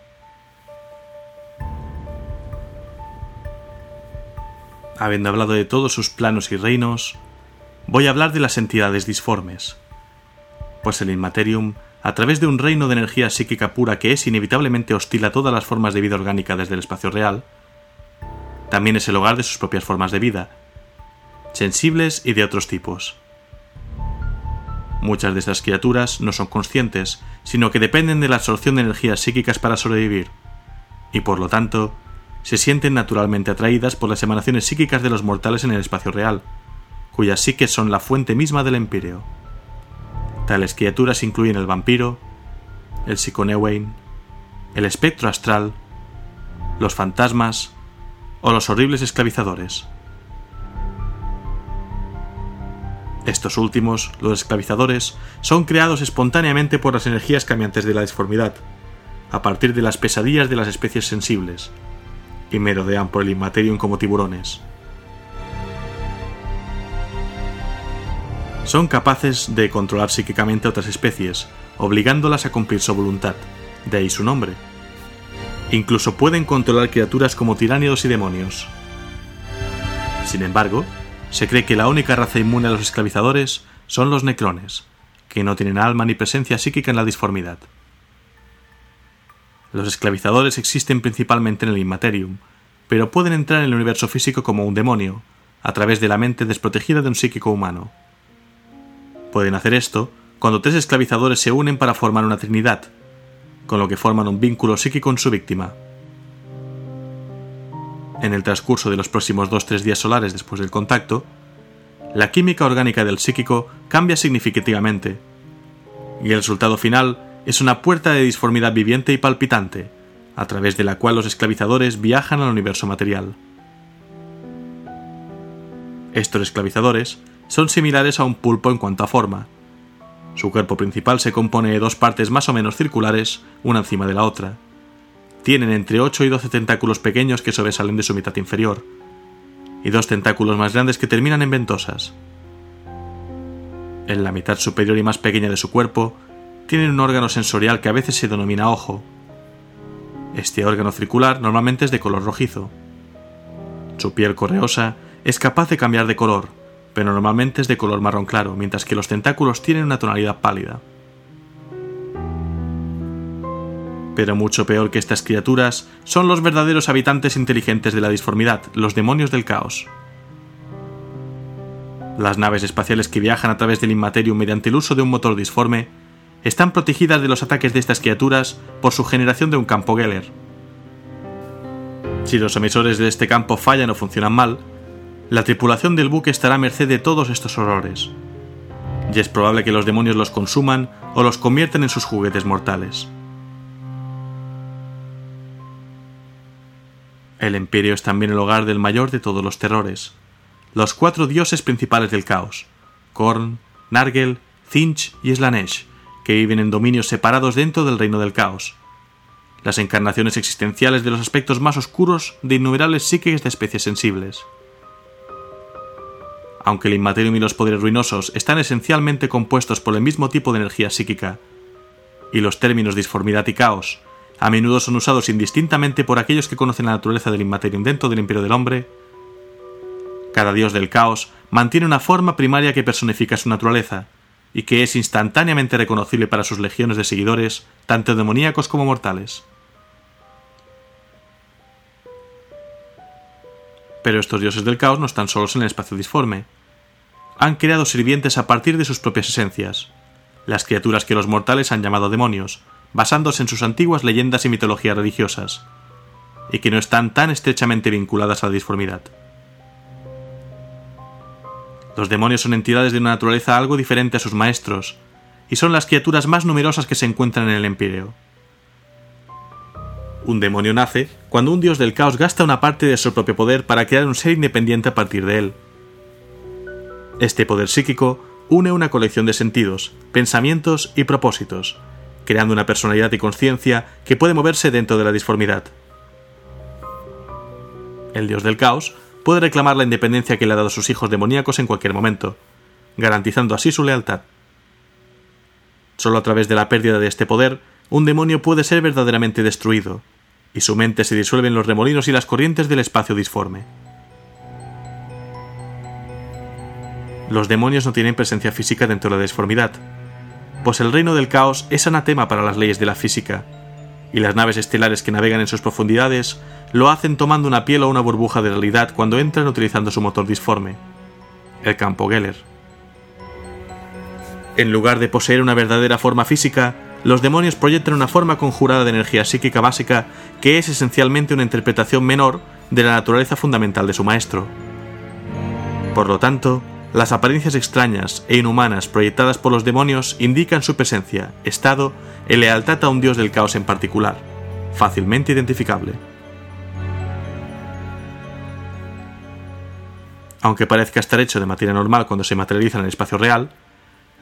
habiendo hablado de todos sus planos y reinos, voy a hablar de las entidades disformes. pues el Inmaterium, a través de un reino de energía psíquica pura que es inevitablemente hostil a todas las formas de vida orgánica desde el espacio real, también es el hogar de sus propias formas de vida, sensibles y de otros tipos. Muchas de estas criaturas no son conscientes, sino que dependen de la absorción de energías psíquicas para sobrevivir, y por lo tanto, se sienten naturalmente atraídas por las emanaciones psíquicas de los mortales en el espacio real, cuyas psiques son la fuente misma del empíreo. Tales criaturas incluyen el vampiro, el psiconewain, el espectro astral, los fantasmas o los horribles esclavizadores. Estos últimos, los esclavizadores, son creados espontáneamente por las energías cambiantes de la disformidad, a partir de las pesadillas de las especies sensibles, y merodean por el inmaterium como tiburones. Son capaces de controlar psíquicamente a otras especies, obligándolas a cumplir su voluntad, de ahí su nombre. Incluso pueden controlar criaturas como tiránidos y demonios. Sin embargo, se cree que la única raza inmune a los esclavizadores son los necrones, que no tienen alma ni presencia psíquica en la disformidad. Los esclavizadores existen principalmente en el Inmaterium, pero pueden entrar en el universo físico como un demonio, a través de la mente desprotegida de un psíquico humano. Pueden hacer esto cuando tres esclavizadores se unen para formar una trinidad, con lo que forman un vínculo psíquico con su víctima. En el transcurso de los próximos 2-3 días solares después del contacto, la química orgánica del psíquico cambia significativamente, y el resultado final es una puerta de disformidad viviente y palpitante, a través de la cual los esclavizadores viajan al universo material. Estos esclavizadores son similares a un pulpo en cuanto a forma. Su cuerpo principal se compone de dos partes más o menos circulares, una encima de la otra. Tienen entre 8 y 12 tentáculos pequeños que sobresalen de su mitad inferior, y dos tentáculos más grandes que terminan en ventosas. En la mitad superior y más pequeña de su cuerpo tienen un órgano sensorial que a veces se denomina ojo. Este órgano circular normalmente es de color rojizo. Su piel correosa es capaz de cambiar de color, pero normalmente es de color marrón claro, mientras que los tentáculos tienen una tonalidad pálida. Pero mucho peor que estas criaturas son los verdaderos habitantes inteligentes de la disformidad, los demonios del caos. Las naves espaciales que viajan a través del Inmaterium mediante el uso de un motor disforme están protegidas de los ataques de estas criaturas por su generación de un campo Geller. Si los emisores de este campo fallan o funcionan mal, la tripulación del buque estará a merced de todos estos horrores. Y es probable que los demonios los consuman o los conviertan en sus juguetes mortales. El Imperio es también el hogar del mayor de todos los terrores, los cuatro dioses principales del caos, Korn, Nargel, Finch y Slanesh, que viven en dominios separados dentro del reino del caos, las encarnaciones existenciales de los aspectos más oscuros de innumerables psiques de especies sensibles. Aunque el Inmaterium y los poderes ruinosos están esencialmente compuestos por el mismo tipo de energía psíquica, y los términos disformidad y caos a menudo son usados indistintamente por aquellos que conocen la naturaleza del Inmaterium dentro del imperio del hombre, cada dios del caos mantiene una forma primaria que personifica su naturaleza, y que es instantáneamente reconocible para sus legiones de seguidores, tanto demoníacos como mortales. Pero estos dioses del caos no están solos en el espacio disforme. Han creado sirvientes a partir de sus propias esencias, las criaturas que los mortales han llamado demonios, basándose en sus antiguas leyendas y mitologías religiosas, y que no están tan estrechamente vinculadas a la disformidad. Los demonios son entidades de una naturaleza algo diferente a sus maestros, y son las criaturas más numerosas que se encuentran en el Empíreo. Un demonio nace cuando un dios del caos gasta una parte de su propio poder para crear un ser independiente a partir de él. Este poder psíquico une una colección de sentidos, pensamientos y propósitos, creando una personalidad y conciencia que puede moverse dentro de la disformidad. El dios del caos puede reclamar la independencia que le ha dado a sus hijos demoníacos en cualquier momento, garantizando así su lealtad. Solo a través de la pérdida de este poder, un demonio puede ser verdaderamente destruido, y su mente se disuelve en los remolinos y las corrientes del espacio disforme. Los demonios no tienen presencia física dentro de la disformidad. pues el reino del caos es anatema para las leyes de la física, y las naves estelares que navegan en sus profundidades lo hacen tomando una piel o una burbuja de realidad cuando entran utilizando su motor disforme, el campo Geller. En lugar de poseer una verdadera forma física, los demonios proyectan una forma conjurada de energía psíquica básica que es esencialmente una interpretación menor de la naturaleza fundamental de su maestro. Por lo tanto, las apariencias extrañas e inhumanas proyectadas por los demonios indican su presencia, estado y lealtad a un dios del caos en particular, fácilmente identificable. Aunque parezca estar hecho de materia normal cuando se materializa en el espacio real,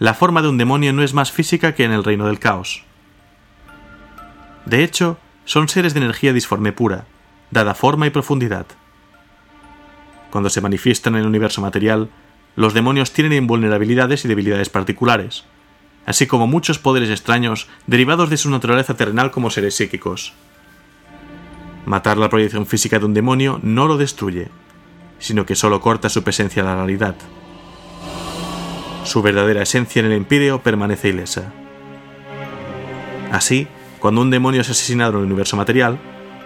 la forma de un demonio no es más física que en el reino del caos. De hecho, son seres de energía disforme pura, dada forma y profundidad. Cuando se manifiestan en el universo material, los demonios tienen invulnerabilidades y debilidades particulares, así como muchos poderes extraños derivados de su naturaleza terrenal como seres psíquicos. Matar la proyección física de un demonio no lo destruye, sino que solo corta su presencia a la realidad. Su verdadera esencia en el Imperio permanece ilesa. Así, cuando un demonio es asesinado en el universo material,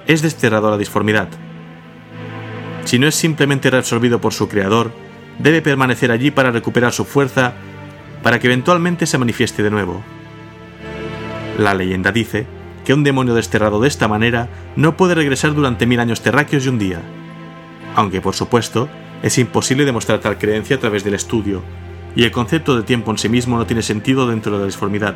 es desterrado a la disformidad. Si no es simplemente reabsorbido por su creador, debe permanecer allí para recuperar su fuerza para que eventualmente se manifieste de nuevo. La leyenda dice que un demonio desterrado de esta manera no puede regresar durante mil años terráqueos y un día, aunque por supuesto es imposible demostrar tal creencia a través del estudio, y el concepto de tiempo en sí mismo no tiene sentido dentro de la disformidad.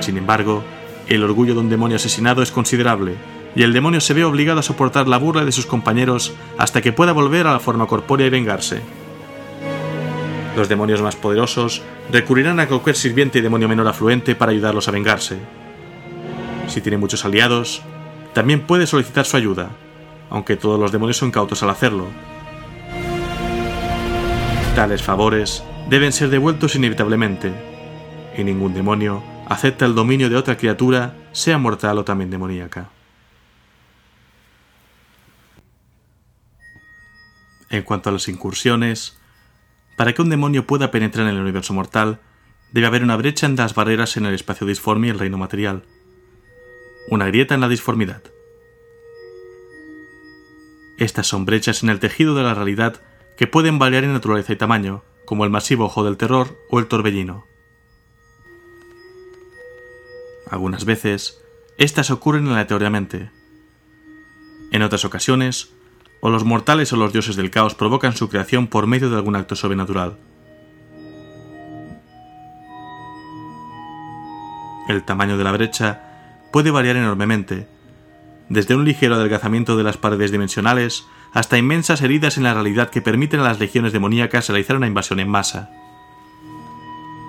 Sin embargo, el orgullo de un demonio asesinado es considerable, y el demonio se ve obligado a soportar la burla de sus compañeros hasta que pueda volver a la forma corpórea y vengarse. Los demonios más poderosos recurrirán a cualquier sirviente y demonio menor afluente para ayudarlos a vengarse. Si tiene muchos aliados, también puede solicitar su ayuda, aunque todos los demonios son cautos al hacerlo, Tales favores deben ser devueltos inevitablemente, y ningún demonio acepta el dominio de otra criatura, sea mortal o también demoníaca. En cuanto a las incursiones, para que un demonio pueda penetrar en el universo mortal, debe haber una brecha en las barreras en el espacio disforme y el reino material. Una grieta en la disformidad. Estas son brechas en el tejido de la realidad que pueden variar en naturaleza y tamaño, como el masivo ojo del terror o el torbellino. Algunas veces, estas ocurren aleatoriamente. En otras ocasiones, o los mortales o los dioses del caos provocan su creación por medio de algún acto sobrenatural. El tamaño de la brecha puede variar enormemente, desde un ligero adelgazamiento de las paredes dimensionales hasta inmensas heridas en la realidad que permiten a las legiones demoníacas realizar una invasión en masa.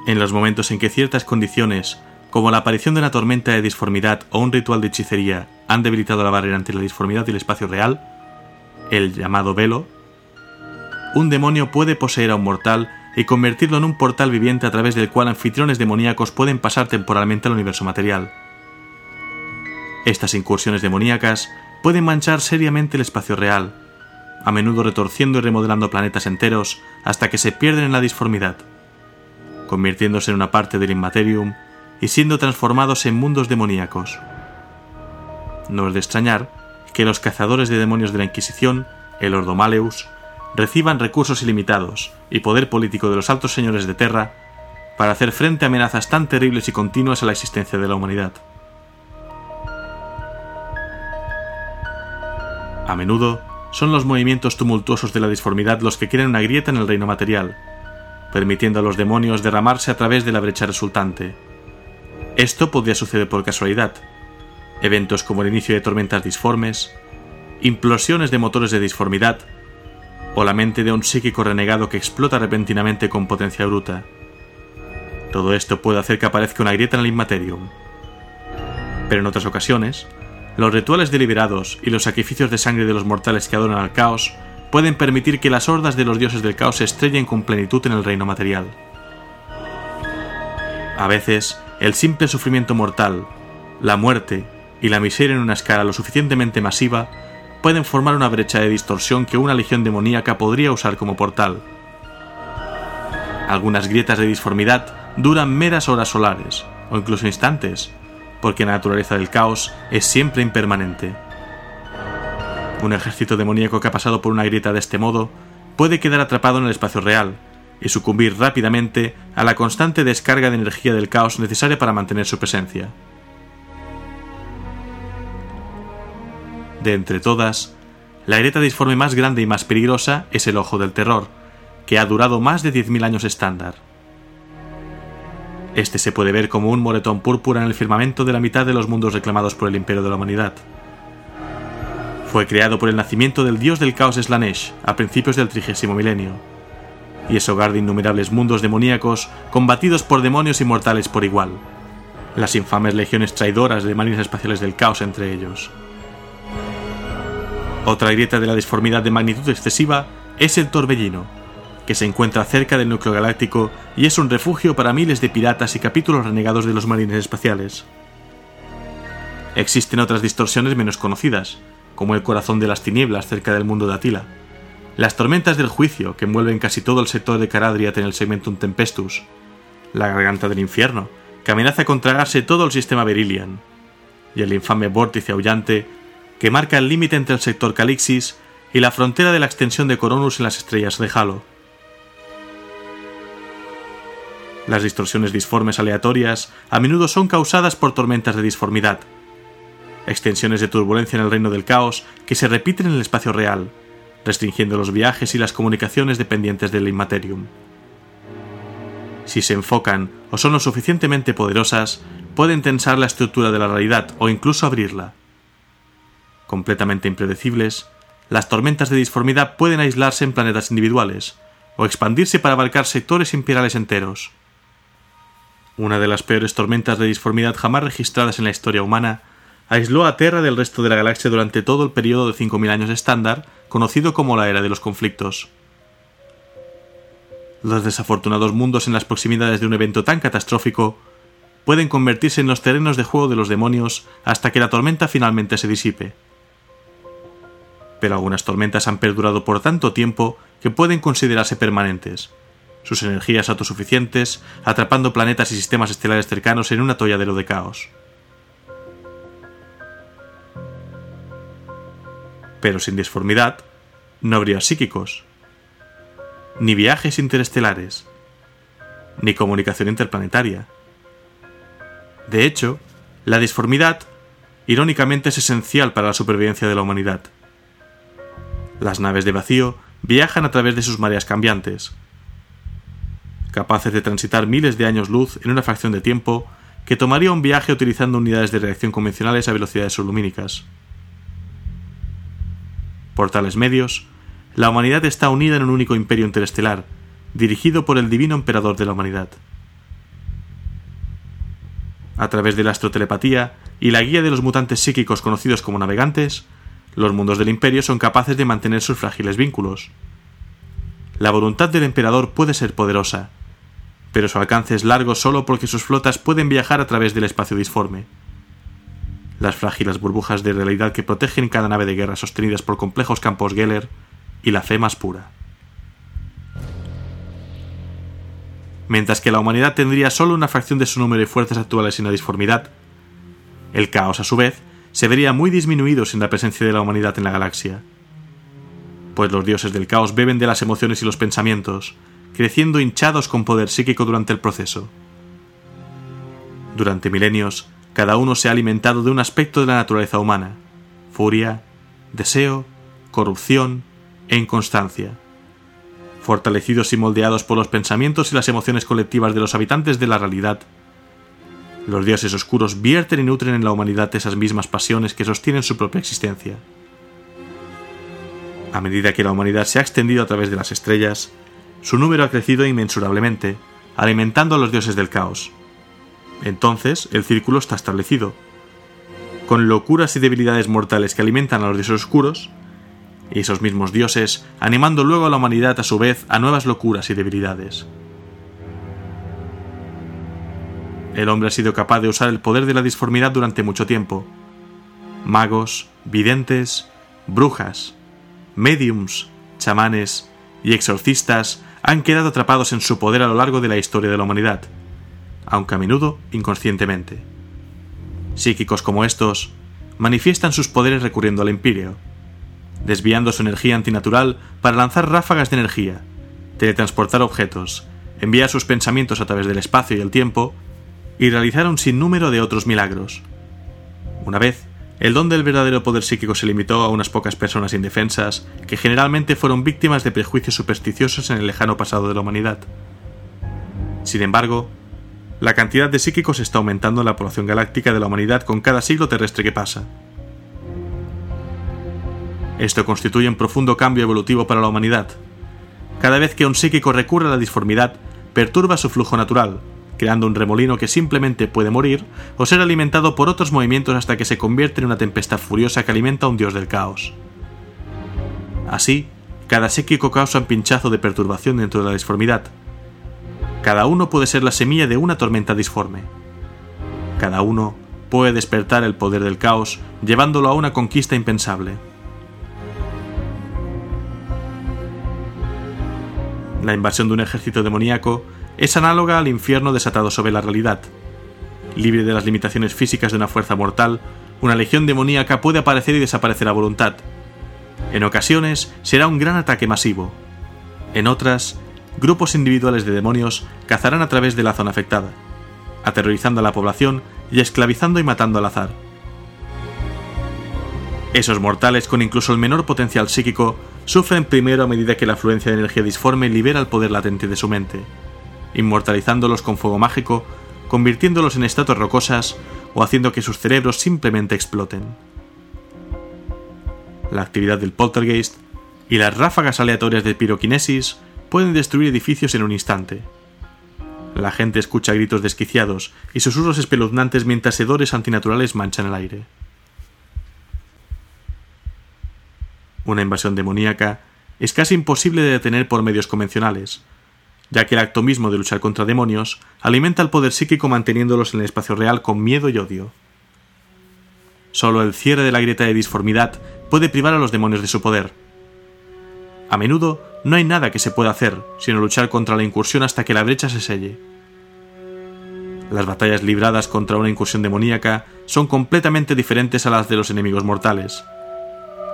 En los momentos en que ciertas condiciones, como la aparición de una tormenta de disformidad o un ritual de hechicería, han debilitado la barrera entre la disformidad y el espacio real, el llamado velo, un demonio puede poseer a un mortal y convertirlo en un portal viviente a través del cual anfitriones demoníacos pueden pasar temporalmente al universo material. Estas incursiones demoníacas pueden manchar seriamente el espacio real, a menudo retorciendo y remodelando planetas enteros hasta que se pierden en la disformidad, convirtiéndose en una parte del Immaterium y siendo transformados en mundos demoníacos. No es de extrañar que los cazadores de demonios de la Inquisición, el Ordo Maleus, reciban recursos ilimitados y poder político de los altos señores de Terra para hacer frente a amenazas tan terribles y continuas a la existencia de la humanidad. A menudo son los movimientos tumultuosos de la disformidad los que crean una grieta en el reino material, permitiendo a los demonios derramarse a través de la brecha resultante. Esto podría suceder por casualidad. Eventos como el inicio de tormentas disformes, implosiones de motores de disformidad, o la mente de un psíquico renegado que explota repentinamente con potencia bruta. Todo esto puede hacer que aparezca una grieta en el Immaterium. Pero en otras ocasiones, los rituales deliberados y los sacrificios de sangre de los mortales que adoran al caos pueden permitir que las hordas de los dioses del caos se estrellen con plenitud en el reino material. A veces, el simple sufrimiento mortal, la muerte y la miseria en una escala lo suficientemente masiva pueden formar una brecha de distorsión que una legión demoníaca podría usar como portal. Algunas grietas de disformidad duran meras horas solares, o incluso instantes, porque la naturaleza del caos es siempre impermanente. Un ejército demoníaco que ha pasado por una grieta de este modo puede quedar atrapado en el espacio real y sucumbir rápidamente a la constante descarga de energía del caos necesaria para mantener su presencia. De entre todas, la grieta disforme más grande y más peligrosa es el Ojo del Terror, que ha durado más de 10.000 años estándar. Este se puede ver como un moretón púrpura en el firmamento de la mitad de los mundos reclamados por el imperio de la humanidad. Fue creado por el nacimiento del dios del caos Slanesh a principios del trigésimo milenio, y es hogar de innumerables mundos demoníacos combatidos por demonios inmortales por igual, las infames legiones traidoras de marinas espaciales del caos entre ellos. Otra grieta de la disformidad de magnitud excesiva es el Torbellino, que se encuentra cerca del núcleo galáctico y es un refugio para miles de piratas y capítulos renegados de los marines espaciales. Existen otras distorsiones menos conocidas, como el corazón de las tinieblas cerca del mundo de Atila, las tormentas del juicio que envuelven casi todo el sector de Caradriat en el segmentum Tempestus, la garganta del infierno, que amenaza con tragarse todo el sistema Berilian, y el infame vórtice aullante que marca el límite entre el sector Calixis y la frontera de la extensión de Coronus en las estrellas de Halo. Las distorsiones disformes aleatorias a menudo son causadas por tormentas de disformidad, extensiones de turbulencia en el reino del caos que se repiten en el espacio real, restringiendo los viajes y las comunicaciones dependientes del Immaterium. Si se enfocan o son lo suficientemente poderosas, pueden tensar la estructura de la realidad o incluso abrirla. Completamente impredecibles, las tormentas de disformidad pueden aislarse en planetas individuales o expandirse para abarcar sectores imperiales enteros. Una de las peores tormentas de disformidad jamás registradas en la historia humana, aisló a Terra del resto de la galaxia durante todo el periodo de 5.000 años estándar, conocido como la Era de los Conflictos. Los desafortunados mundos en las proximidades de un evento tan catastrófico pueden convertirse en los terrenos de juego de los demonios hasta que la tormenta finalmente se disipe. Pero algunas tormentas han perdurado por tanto tiempo que pueden considerarse permanentes, sus energías autosuficientes, atrapando planetas y sistemas estelares cercanos en un atolladero de caos. Pero sin disformidad, no habría psíquicos, ni viajes interestelares, ni comunicación interplanetaria. De hecho, la disformidad, irónicamente, es esencial para la supervivencia de la humanidad. Las naves de vacío viajan a través de sus mareas cambiantes, capaces de transitar miles de años luz en una fracción de tiempo que tomaría un viaje utilizando unidades de reacción convencionales a velocidades sublumínicas. Por tales medios, la humanidad está unida en un único imperio interestelar, dirigido por el divino emperador de la humanidad. A través de la astrotelepatía y la guía de los mutantes psíquicos conocidos como navegantes, los mundos del imperio son capaces de mantener sus frágiles vínculos. La voluntad del emperador puede ser poderosa, pero su alcance es largo solo porque sus flotas pueden viajar a través del espacio disforme. Las frágiles burbujas de realidad que protegen cada nave de guerra sostenidas por complejos campos Geller y la fe más pura. Mientras que la humanidad tendría solo una fracción de su número y fuerzas actuales sin la disformidad, el caos, a su vez, se vería muy disminuido sin la presencia de la humanidad en la galaxia. Pues los dioses del caos beben de las emociones y los pensamientos, creciendo hinchados con poder psíquico durante el proceso. Durante milenios, cada uno se ha alimentado de un aspecto de la naturaleza humana, furia, deseo, corrupción e inconstancia. Fortalecidos y moldeados por los pensamientos y las emociones colectivas de los habitantes de la realidad, los dioses oscuros vierten y nutren en la humanidad esas mismas pasiones que sostienen su propia existencia. A medida que la humanidad se ha extendido a través de las estrellas, su número ha crecido inmensurablemente, alimentando a los dioses del caos. Entonces, el círculo está establecido. Con locuras y debilidades mortales que alimentan a los dioses oscuros, y esos mismos dioses animando luego a la humanidad a su vez a nuevas locuras y debilidades. El hombre ha sido capaz de usar el poder de la disformidad durante mucho tiempo. Magos, videntes, brujas, mediums, chamanes y exorcistas han quedado atrapados en su poder a lo largo de la historia de la humanidad, aunque a menudo inconscientemente. Psíquicos como estos manifiestan sus poderes recurriendo al Imperio, desviando su energía antinatural para lanzar ráfagas de energía, teletransportar objetos, enviar sus pensamientos a través del espacio y el tiempo, y realizar un sinnúmero de otros milagros. Una vez, el don del verdadero poder psíquico se limitó a unas pocas personas indefensas, que generalmente fueron víctimas de prejuicios supersticiosos en el lejano pasado de la humanidad. Sin embargo, la cantidad de psíquicos está aumentando en la población galáctica de la humanidad con cada siglo terrestre que pasa. Esto constituye un profundo cambio evolutivo para la humanidad. Cada vez que un psíquico recurre a la disformidad, perturba su flujo natural, creando un remolino que simplemente puede morir o ser alimentado por otros movimientos hasta que se convierte en una tempestad furiosa que alimenta a un dios del caos. Así, cada psíquico causa un pinchazo de perturbación dentro de la disformidad. Cada uno puede ser la semilla de una tormenta disforme. Cada uno puede despertar el poder del caos, llevándolo a una conquista impensable. La invasión de un ejército demoníaco es análoga al infierno desatado sobre la realidad. Libre de las limitaciones físicas de una fuerza mortal, una legión demoníaca puede aparecer y desaparecer a voluntad. En ocasiones será un gran ataque masivo. En otras, grupos individuales de demonios cazarán a través de la zona afectada, aterrorizando a la población y esclavizando y matando al azar. Esos mortales con incluso el menor potencial psíquico sufren primero a medida que la afluencia de energía disforme libera el poder latente de su mente inmortalizándolos con fuego mágico, convirtiéndolos en estatuas rocosas o haciendo que sus cerebros simplemente exploten. La actividad del poltergeist y las ráfagas aleatorias de piroquinesis pueden destruir edificios en un instante. La gente escucha gritos desquiciados y susurros espeluznantes mientras hedores antinaturales manchan el aire. Una invasión demoníaca es casi imposible de detener por medios convencionales, ya que el acto mismo de luchar contra demonios alimenta el poder psíquico manteniéndolos en el espacio real con miedo y odio. Solo el cierre de la grieta de disformidad puede privar a los demonios de su poder. A menudo no hay nada que se pueda hacer, sino luchar contra la incursión hasta que la brecha se selle. Las batallas libradas contra una incursión demoníaca son completamente diferentes a las de los enemigos mortales,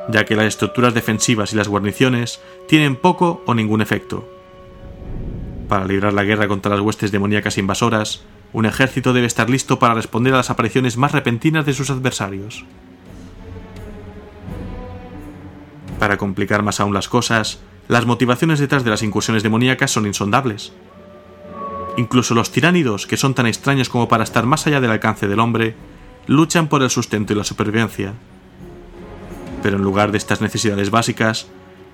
ya que las estructuras defensivas y las guarniciones tienen poco o ningún efecto para librar la guerra contra las huestes demoníacas invasoras, un ejército debe estar listo para responder a las apariciones más repentinas de sus adversarios. Para complicar más aún las cosas, las motivaciones detrás de las incursiones demoníacas son insondables. Incluso los tiránidos, que son tan extraños como para estar más allá del alcance del hombre, luchan por el sustento y la supervivencia. Pero en lugar de estas necesidades básicas,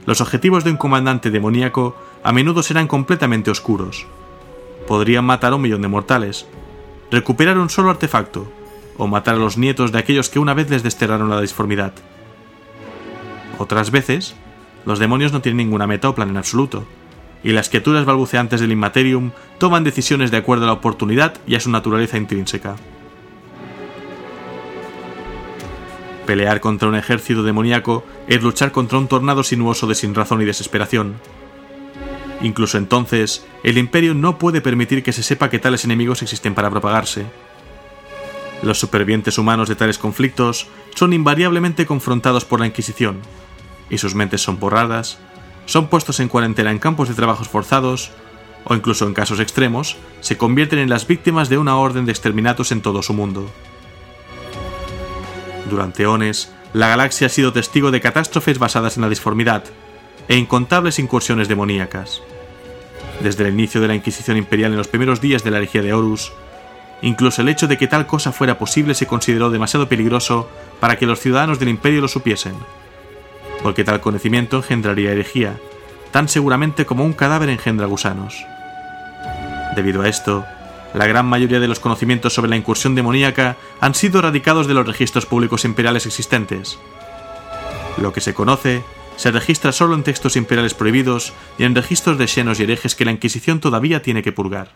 los objetivos de un comandante demoníaco a menudo serán completamente oscuros. Podrían matar a un millón de mortales, recuperar un solo artefacto, o matar a los nietos de aquellos que una vez les desterraron la disformidad. Otras veces, los demonios no tienen ninguna meta o plan en absoluto, y las criaturas balbuceantes del Immaterium toman decisiones de acuerdo a la oportunidad y a su naturaleza intrínseca. Pelear contra un ejército demoníaco es luchar contra un tornado sinuoso de sin razón y desesperación. Incluso entonces, el imperio no puede permitir que se sepa que tales enemigos existen para propagarse. Los supervivientes humanos de tales conflictos son invariablemente confrontados por la Inquisición, y sus mentes son borradas, son puestos en cuarentena en campos de trabajos forzados, o incluso en casos extremos, se convierten en las víctimas de una orden de exterminatos en todo su mundo. Durante eones, la galaxia ha sido testigo de catástrofes basadas en la disformidad e incontables incursiones demoníacas. Desde el inicio de la Inquisición Imperial en los primeros días de la herejía de Horus, incluso el hecho de que tal cosa fuera posible se consideró demasiado peligroso para que los ciudadanos del imperio lo supiesen, porque tal conocimiento engendraría herejía, tan seguramente como un cadáver engendra gusanos. Debido a esto, la gran mayoría de los conocimientos sobre la incursión demoníaca han sido erradicados de los registros públicos imperiales existentes. Lo que se conoce se registra solo en textos imperiales prohibidos y en registros de llenos y herejes que la Inquisición todavía tiene que purgar.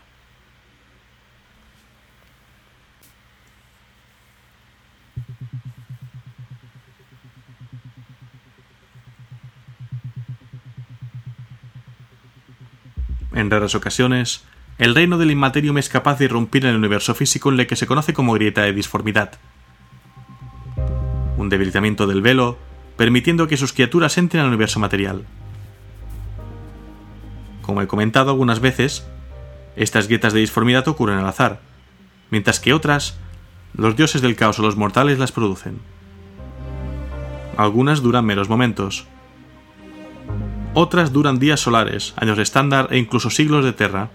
En raras ocasiones, el reino del Inmaterium es capaz de irrumpir en el universo físico en el que se conoce como grieta de disformidad. Un debilitamiento del velo, permitiendo que sus criaturas entren al universo material. Como he comentado algunas veces, estas grietas de disformidad ocurren al azar, mientras que otras, los dioses del caos o los mortales las producen. Algunas duran meros momentos. Otras duran días solares, años estándar e incluso siglos de terra.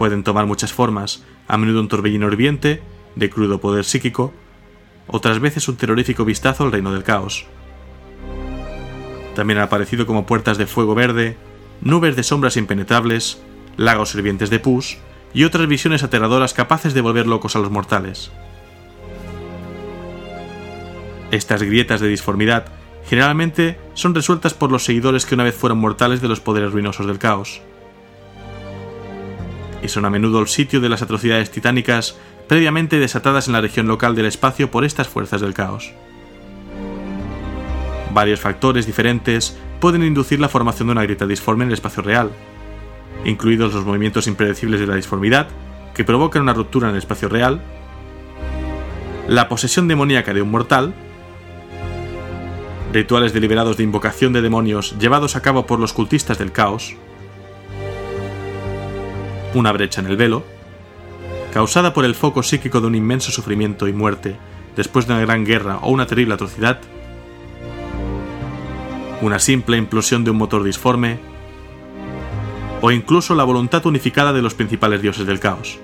Pueden tomar muchas formas, a menudo un torbellino hirviente, de crudo poder psíquico, otras veces un terrorífico vistazo al reino del caos. También han aparecido como puertas de fuego verde, nubes de sombras impenetrables, lagos hirvientes de pus y otras visiones aterradoras capaces de volver locos a los mortales. Estas grietas de disformidad generalmente son resueltas por los seguidores que una vez fueron mortales de los poderes ruinosos del caos. Y son a menudo el sitio de las atrocidades titánicas previamente desatadas en la región local del espacio por estas fuerzas del caos. Varios factores diferentes pueden inducir la formación de una grieta disforme en el espacio real, incluidos los movimientos impredecibles de la disformidad, que provocan una ruptura en el espacio real, la posesión demoníaca de un mortal, rituales deliberados de invocación de demonios llevados a cabo por los cultistas del caos, una brecha en el velo, causada por el foco psíquico de un inmenso sufrimiento y muerte después de una gran guerra o una terrible atrocidad, una simple implosión de un motor disforme, o incluso la voluntad unificada de los principales dioses del caos.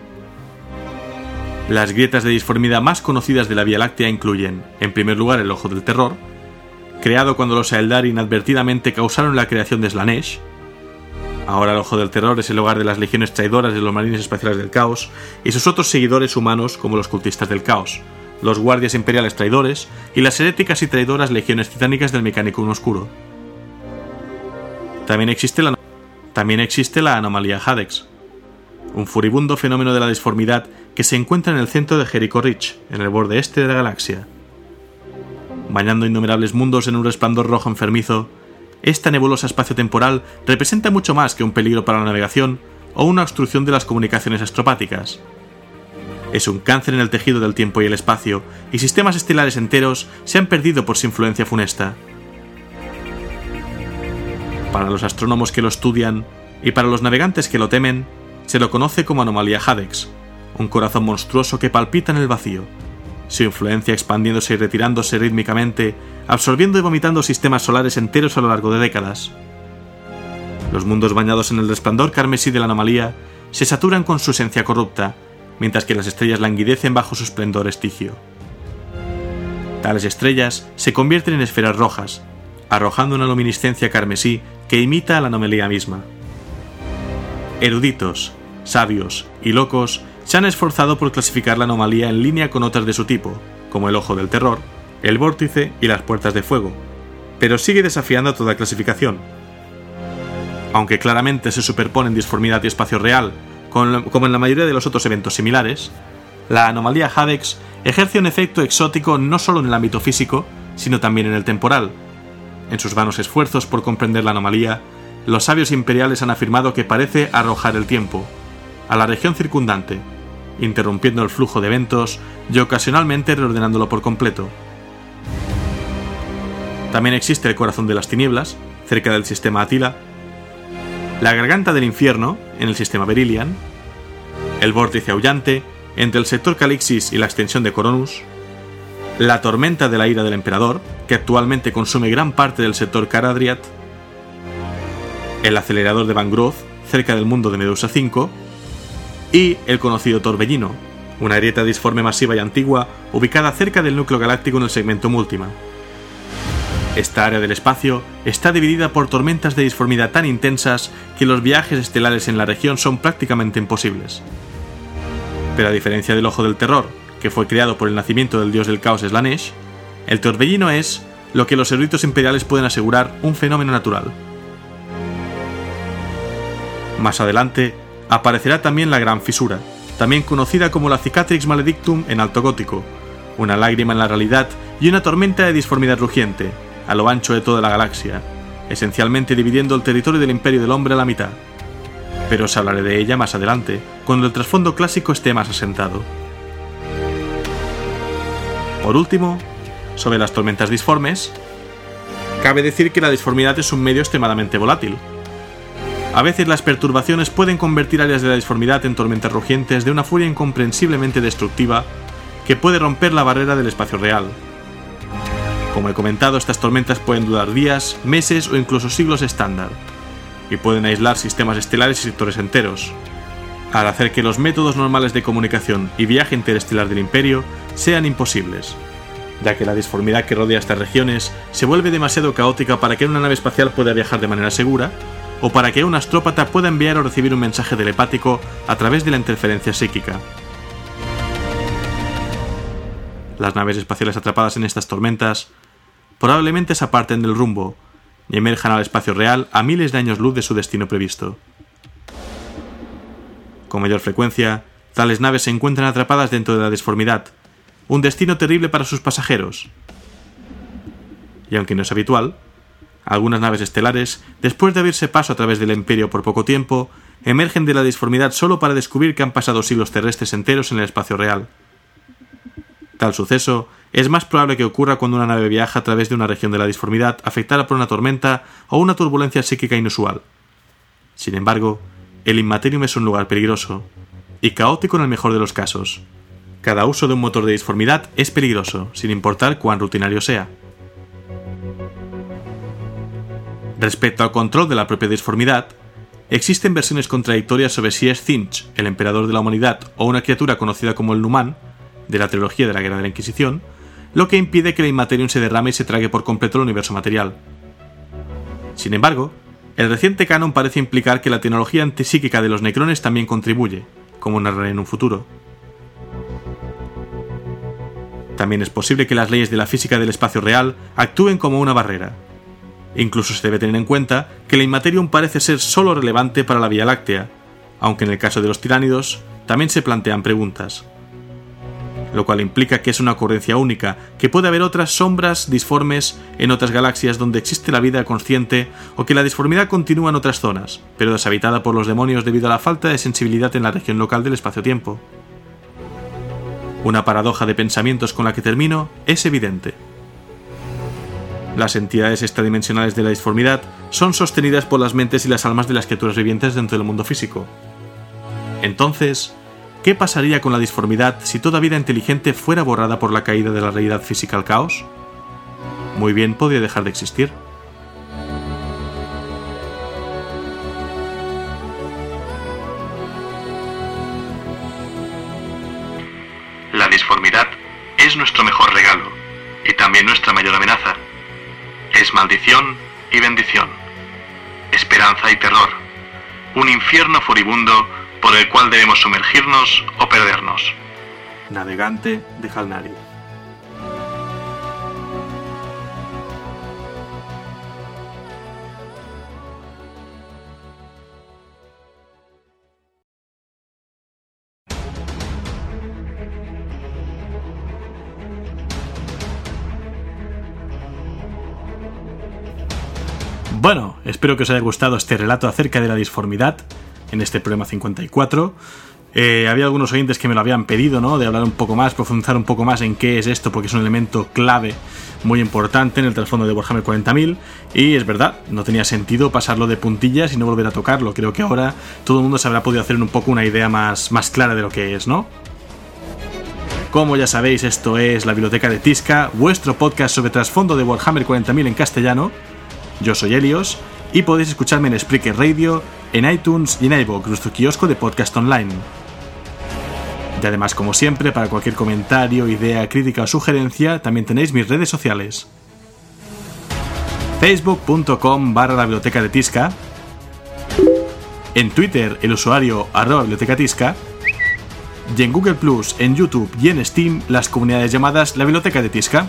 Las grietas de disformidad más conocidas de la Vía Láctea incluyen, en primer lugar, el Ojo del Terror, creado cuando los Aeldar inadvertidamente causaron la creación de Slanesh. Ahora el Ojo del Terror es el hogar de las legiones traidoras de los marines espaciales del caos y sus otros seguidores humanos como los cultistas del caos, los guardias imperiales traidores y las heréticas y traidoras legiones titánicas del mecánico oscuro. También existe la también existe la anomalía Hadex, un furibundo fenómeno de la disformidad que se encuentra en el centro de Jericho Ridge, en el borde este de la galaxia. Bañando innumerables mundos en un resplandor rojo enfermizo, esta nebulosa espacio-temporal representa mucho más que un peligro para la navegación o una obstrucción de las comunicaciones astropáticas. Es un cáncer en el tejido del tiempo y el espacio, y sistemas estelares enteros se han perdido por su influencia funesta para los astrónomos que lo estudian y para los navegantes que lo temen, se lo conoce como anomalía Hadex, un corazón monstruoso que palpita en el vacío, su influencia expandiéndose y retirándose rítmicamente, absorbiendo y vomitando sistemas solares enteros a lo largo de décadas. Los mundos bañados en el resplandor carmesí de la anomalía se saturan con su esencia corrupta, mientras que las estrellas languidecen bajo su esplendor estigio. Tales estrellas se convierten en esferas rojas, arrojando una luminiscencia carmesí que imita a la anomalía misma. Eruditos, sabios y locos se han esforzado por clasificar la anomalía en línea con otras de su tipo, como el Ojo del Terror, el Vórtice y las Puertas de Fuego, pero sigue desafiando toda clasificación. Aunque claramente se superponen disformidad y espacio real, como en la mayoría de los otros eventos similares, la anomalía Hadex ejerce un efecto exótico no solo en el ámbito físico, sino también en el temporal, en sus vanos esfuerzos por comprender la anomalía, los sabios imperiales han afirmado que parece arrojar el tiempo a la región circundante, interrumpiendo el flujo de eventos y ocasionalmente reordenándolo por completo. También existe el corazón de las tinieblas, cerca del sistema Atila, la garganta del infierno, en el sistema Berilian, el vórtice aullante, entre el sector Calixis y la extensión de Coronus, la tormenta de la ira del emperador, que actualmente consume gran parte del sector Caradriat, el acelerador de Van Groth, cerca del mundo de Medusa 5, y el conocido Torbellino, una grieta disforme masiva y antigua ubicada cerca del núcleo galáctico en el segmento Múltima. Esta área del espacio está dividida por tormentas de disformidad tan intensas que los viajes estelares en la región son prácticamente imposibles. Pero a diferencia del Ojo del Terror, que fue creado por el nacimiento del dios del caos Slanesh, el torbellino es lo que los eruditos imperiales pueden asegurar un fenómeno natural. Más adelante aparecerá también la Gran Fisura, también conocida como la Cicatrix Maledictum en alto gótico, una lágrima en la realidad y una tormenta de disformidad rugiente, a lo ancho de toda la galaxia, esencialmente dividiendo el territorio del Imperio del Hombre a la mitad. pero os hablaré de ella más adelante, cuando el trasfondo clásico esté más asentado. Por último, sobre las tormentas disformes, cabe decir que la disformidad es un medio extremadamente volátil. A veces las perturbaciones pueden convertir áreas de la disformidad en tormentas rugientes de una furia incomprensiblemente destructiva que puede romper la barrera del espacio real. Como he comentado, estas tormentas pueden durar días, meses o incluso siglos estándar, y pueden aislar sistemas estelares y sectores enteros, al hacer que los métodos normales de comunicación y viaje interestelar del Imperio sean imposibles, ya que la disformidad que rodea estas regiones se vuelve demasiado caótica para que una nave espacial pueda viajar de manera segura, o para que un astrópata pueda enviar o recibir un mensaje telepático a través de la interferencia psíquica. Las naves espaciales atrapadas en estas tormentas probablemente se aparten del rumbo y emerjan al espacio real a miles de años luz de su destino previsto. Con mayor frecuencia, tales naves se encuentran atrapadas dentro de la disformidad, un destino terrible para sus pasajeros. Y aunque no es habitual, algunas naves estelares, después de abrirse paso a través del Imperio por poco tiempo, emergen de la disformidad solo para descubrir que han pasado siglos terrestres enteros en el espacio real. Tal suceso es más probable que ocurra cuando una nave viaja a través de una región de la disformidad afectada por una tormenta o una turbulencia psíquica inusual. Sin embargo, el Inmaterium es un lugar peligroso, y caótico en el mejor de los casos. Cada uso de un motor de disformidad es peligroso, sin importar cuán rutinario sea. Respecto al control de la propia disformidad, existen versiones contradictorias sobre si es Finch, el emperador de la humanidad, o una criatura conocida como el Numan, de la trilogía de la Guerra de la Inquisición, lo que impide que la Immaterium se derrame y se trague por completo el universo material. Sin embargo, el reciente canon parece implicar que la tecnología antipsíquica de los necrones también contribuye, como narraré en un futuro. También es posible que las leyes de la física del espacio real actúen como una barrera. Incluso se debe tener en cuenta que la Immaterium parece ser solo relevante para la Vía Láctea, aunque en el caso de los tiránidos también se plantean preguntas lo cual implica que es una ocurrencia única, que puede haber otras sombras disformes en otras galaxias donde existe la vida consciente o que la disformidad continúa en otras zonas, pero deshabitada por los demonios debido a la falta de sensibilidad en la región local del espacio-tiempo. Una paradoja de pensamientos con la que termino es evidente. Las entidades extradimensionales de la disformidad son sostenidas por las mentes y las almas de las criaturas vivientes dentro del mundo físico. Entonces, ¿Qué pasaría con la disformidad si toda vida inteligente fuera borrada por la caída de la realidad física al caos? Muy bien podría dejar de existir. La disformidad es nuestro mejor regalo y también nuestra mayor amenaza. Es maldición y bendición, esperanza y terror, un infierno furibundo por el cual debemos sumergirnos o perdernos. Navegante de Halnari. Bueno, espero que os haya gustado este relato acerca de la disformidad en este problema 54. Eh, había algunos oyentes que me lo habían pedido, ¿no? De hablar un poco más, profundizar un poco más en qué es esto, porque es un elemento clave muy importante en el trasfondo de Warhammer 40.000. Y es verdad, no tenía sentido pasarlo de puntillas y no volver a tocarlo. Creo que ahora todo el mundo se habrá podido hacer un poco una idea más, más clara de lo que es, ¿no? Como ya sabéis, esto es la Biblioteca de Tisca, vuestro podcast sobre trasfondo de Warhammer 40.000 en castellano. Yo soy Helios y podéis escucharme en Spreaker Radio, en iTunes y en iVoox, nuestro kiosco de podcast online. Y además, como siempre, para cualquier comentario, idea, crítica o sugerencia, también tenéis mis redes sociales. Facebook.com barra la biblioteca de Tisca. En Twitter, el usuario arroba biblioteca Tisca. Y en Google Plus, en YouTube y en Steam, las comunidades llamadas la biblioteca de Tisca.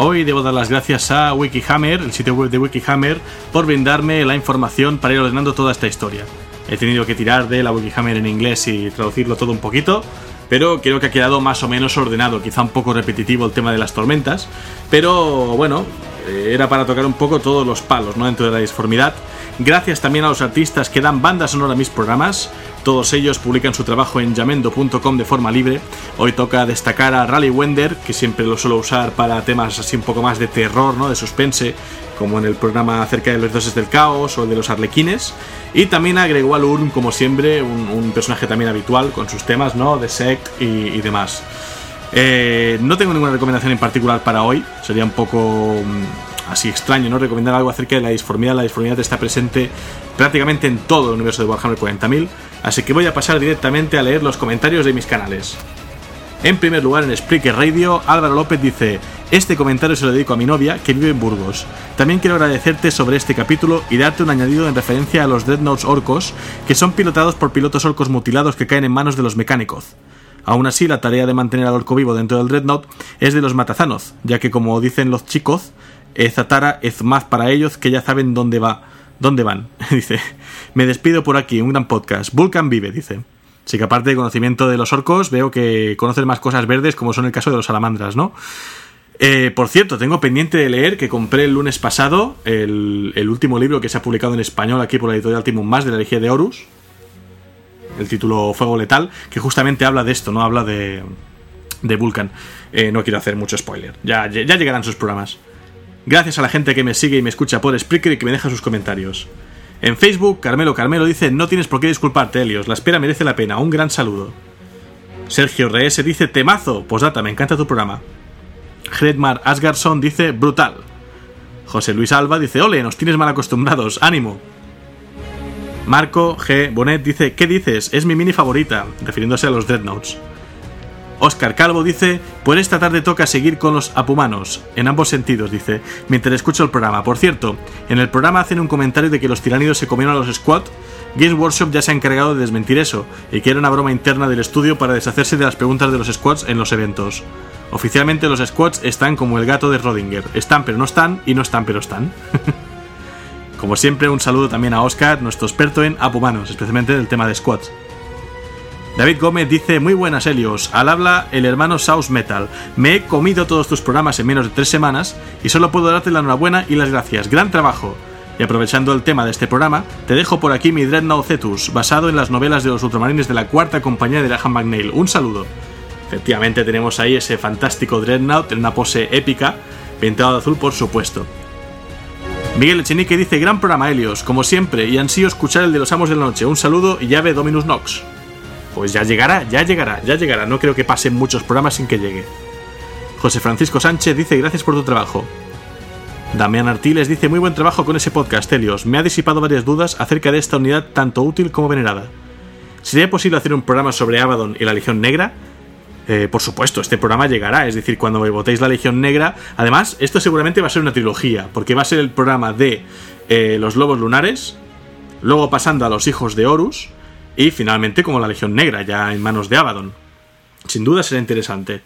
Hoy debo dar las gracias a Wikihammer, el sitio web de Wikihammer, por brindarme la información para ir ordenando toda esta historia. He tenido que tirar de la Wikihammer en inglés y traducirlo todo un poquito, pero creo que ha quedado más o menos ordenado, quizá un poco repetitivo el tema de las tormentas, pero bueno, era para tocar un poco todos los palos ¿no? dentro de la disformidad. Gracias también a los artistas que dan banda sonora a mis programas. Todos ellos publican su trabajo en yamendo.com de forma libre. Hoy toca destacar a Rally Wender, que siempre lo suelo usar para temas así un poco más de terror, ¿no? de suspense, como en el programa acerca de los dioses del caos o el de los arlequines. Y también a Gregoire Urn, como siempre, un, personaje también habitual con sus temas ¿no? de sect y, demás. Eh, no tengo ninguna recomendación en particular para hoy, sería un poco mm, así extraño, ¿no? Recomendar algo acerca de la disformidad. La disformidad está presente prácticamente en todo el universo de Warhammer 40.000, así que voy a pasar directamente a leer los comentarios de mis canales. En primer lugar, en Spreaker Radio, Álvaro López dice: Este comentario se lo dedico a mi novia, que vive en Burgos. También quiero agradecerte sobre este capítulo y darte un añadido en referencia a los Dreadnoughts orcos, que son pilotados por pilotos orcos mutilados que caen en manos de los mecánicos. Aún así, la tarea de mantener al orco vivo dentro del Dreadnought es de los Matazanoz, ya que, como dicen los chicos, Zatara es más para ellos que ya saben dónde va. ¿Dónde van? dice. Me despido por aquí, un gran podcast. Vulcan vive, dice. Así que aparte de conocimiento de los orcos, veo que conocen más cosas verdes, como son el caso de los salamandras, ¿no? Eh, por cierto, tengo pendiente de leer que compré el lunes pasado el, último libro que se ha publicado en español aquí por la editorial Timon Más de la Legión de Horus. El título Fuego Letal, que justamente habla de esto, ¿no? Habla de, de Vulcan. Eh, no quiero hacer mucho spoiler. Ya, ya llegarán sus programas. Gracias a la gente que me sigue y me escucha por Spreaker y que me deja sus comentarios. En Facebook, Carmelo Carmelo dice: No tienes por qué disculparte, Helios, la espera merece la pena. Un gran saludo. Sergio Reese dice: Temazo. Posdata, me encanta tu programa. Hredmar Asgarson dice: Brutal. José Luis Alba dice: Ole, nos tienes mal acostumbrados, ánimo. Marco G. Bonet dice: ¿Qué dices? Es mi mini favorita, refiriéndose a los Dreadnoughts. Oscar Calvo dice, pues esta tarde toca seguir con los apumanos, en ambos sentidos, dice, mientras escucho el programa. Por cierto, en el programa hacen un comentario de que los tiránidos se comieron a los squad. Games Workshop ya se ha encargado de desmentir eso, y que era una broma interna del estudio para deshacerse de las preguntas de los squads en los eventos. Oficialmente los squads están como el gato de Rodinger, están pero no están, y no están pero están. como siempre, un saludo también a Oscar, nuestro experto en apumanos, especialmente del tema de squads. David Gómez dice, muy buenas Helios, al habla el hermano South Metal. Me he comido todos tus programas en menos de tres semanas y solo puedo darte la enhorabuena y las gracias. Gran trabajo. Y aprovechando el tema de este programa, te dejo por aquí mi Dreadnought Cetus, basado en las novelas de los ultramarines de la cuarta compañía de Graham McNeil. Un saludo. Efectivamente tenemos ahí ese fantástico Dreadnought en una pose épica, pintado de azul por supuesto. Miguel Echenique dice, gran programa Helios, como siempre, y ansío escuchar el de los amos de la noche. Un saludo y llave Dominus Nox. Pues ya llegará, ya llegará, ya llegará. No creo que pasen muchos programas sin que llegue. José Francisco Sánchez dice gracias por tu trabajo. Damián Artiles dice muy buen trabajo con ese podcast, Helios. Me ha disipado varias dudas acerca de esta unidad tanto útil como venerada. ¿Sería posible hacer un programa sobre Abaddon y la Legión Negra? Eh, por supuesto, este programa llegará, es decir, cuando me votéis la Legión Negra. Además, esto seguramente va a ser una trilogía, porque va a ser el programa de eh, los Lobos Lunares, luego pasando a los Hijos de Horus, y finalmente como la Legión Negra, ya en manos de Abaddon. Sin duda será interesante.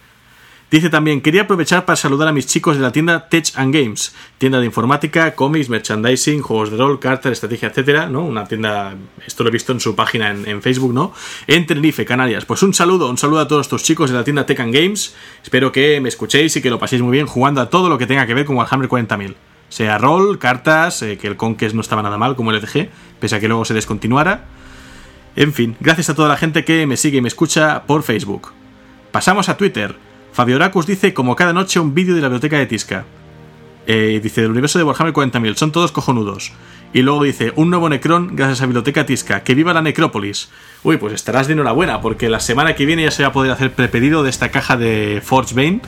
Dice también, quería aprovechar para saludar a mis chicos de la tienda Tech and Games, tienda de informática, cómics, merchandising, juegos de rol, cartas, estrategia, etcétera, ¿no? Una tienda, esto lo he visto en su página en, Facebook, ¿no? En Tenerife, Canarias. Pues un saludo, un saludo a todos estos chicos de la tienda Tech and Games. Espero que me escuchéis y que lo paséis muy bien jugando a todo lo que tenga que ver con Warhammer 40.000. Sea rol, cartas, eh, que el Conquest no estaba nada mal como el EDG, pese a que luego se descontinuara en fin, gracias a toda la gente que me sigue y me escucha por Facebook. Pasamos a Twitter. Fabio Oracus dice, como cada noche, un vídeo de la biblioteca de Tisca. Eh, dice, del universo de Warhammer 40.000, son todos cojonudos. Y luego dice, un nuevo Necron gracias a Biblioteca Tisca, que viva la Necrópolis. Uy, pues estarás de enhorabuena, porque la semana que viene ya se va a poder hacer prepedido de esta caja de Forge Bane.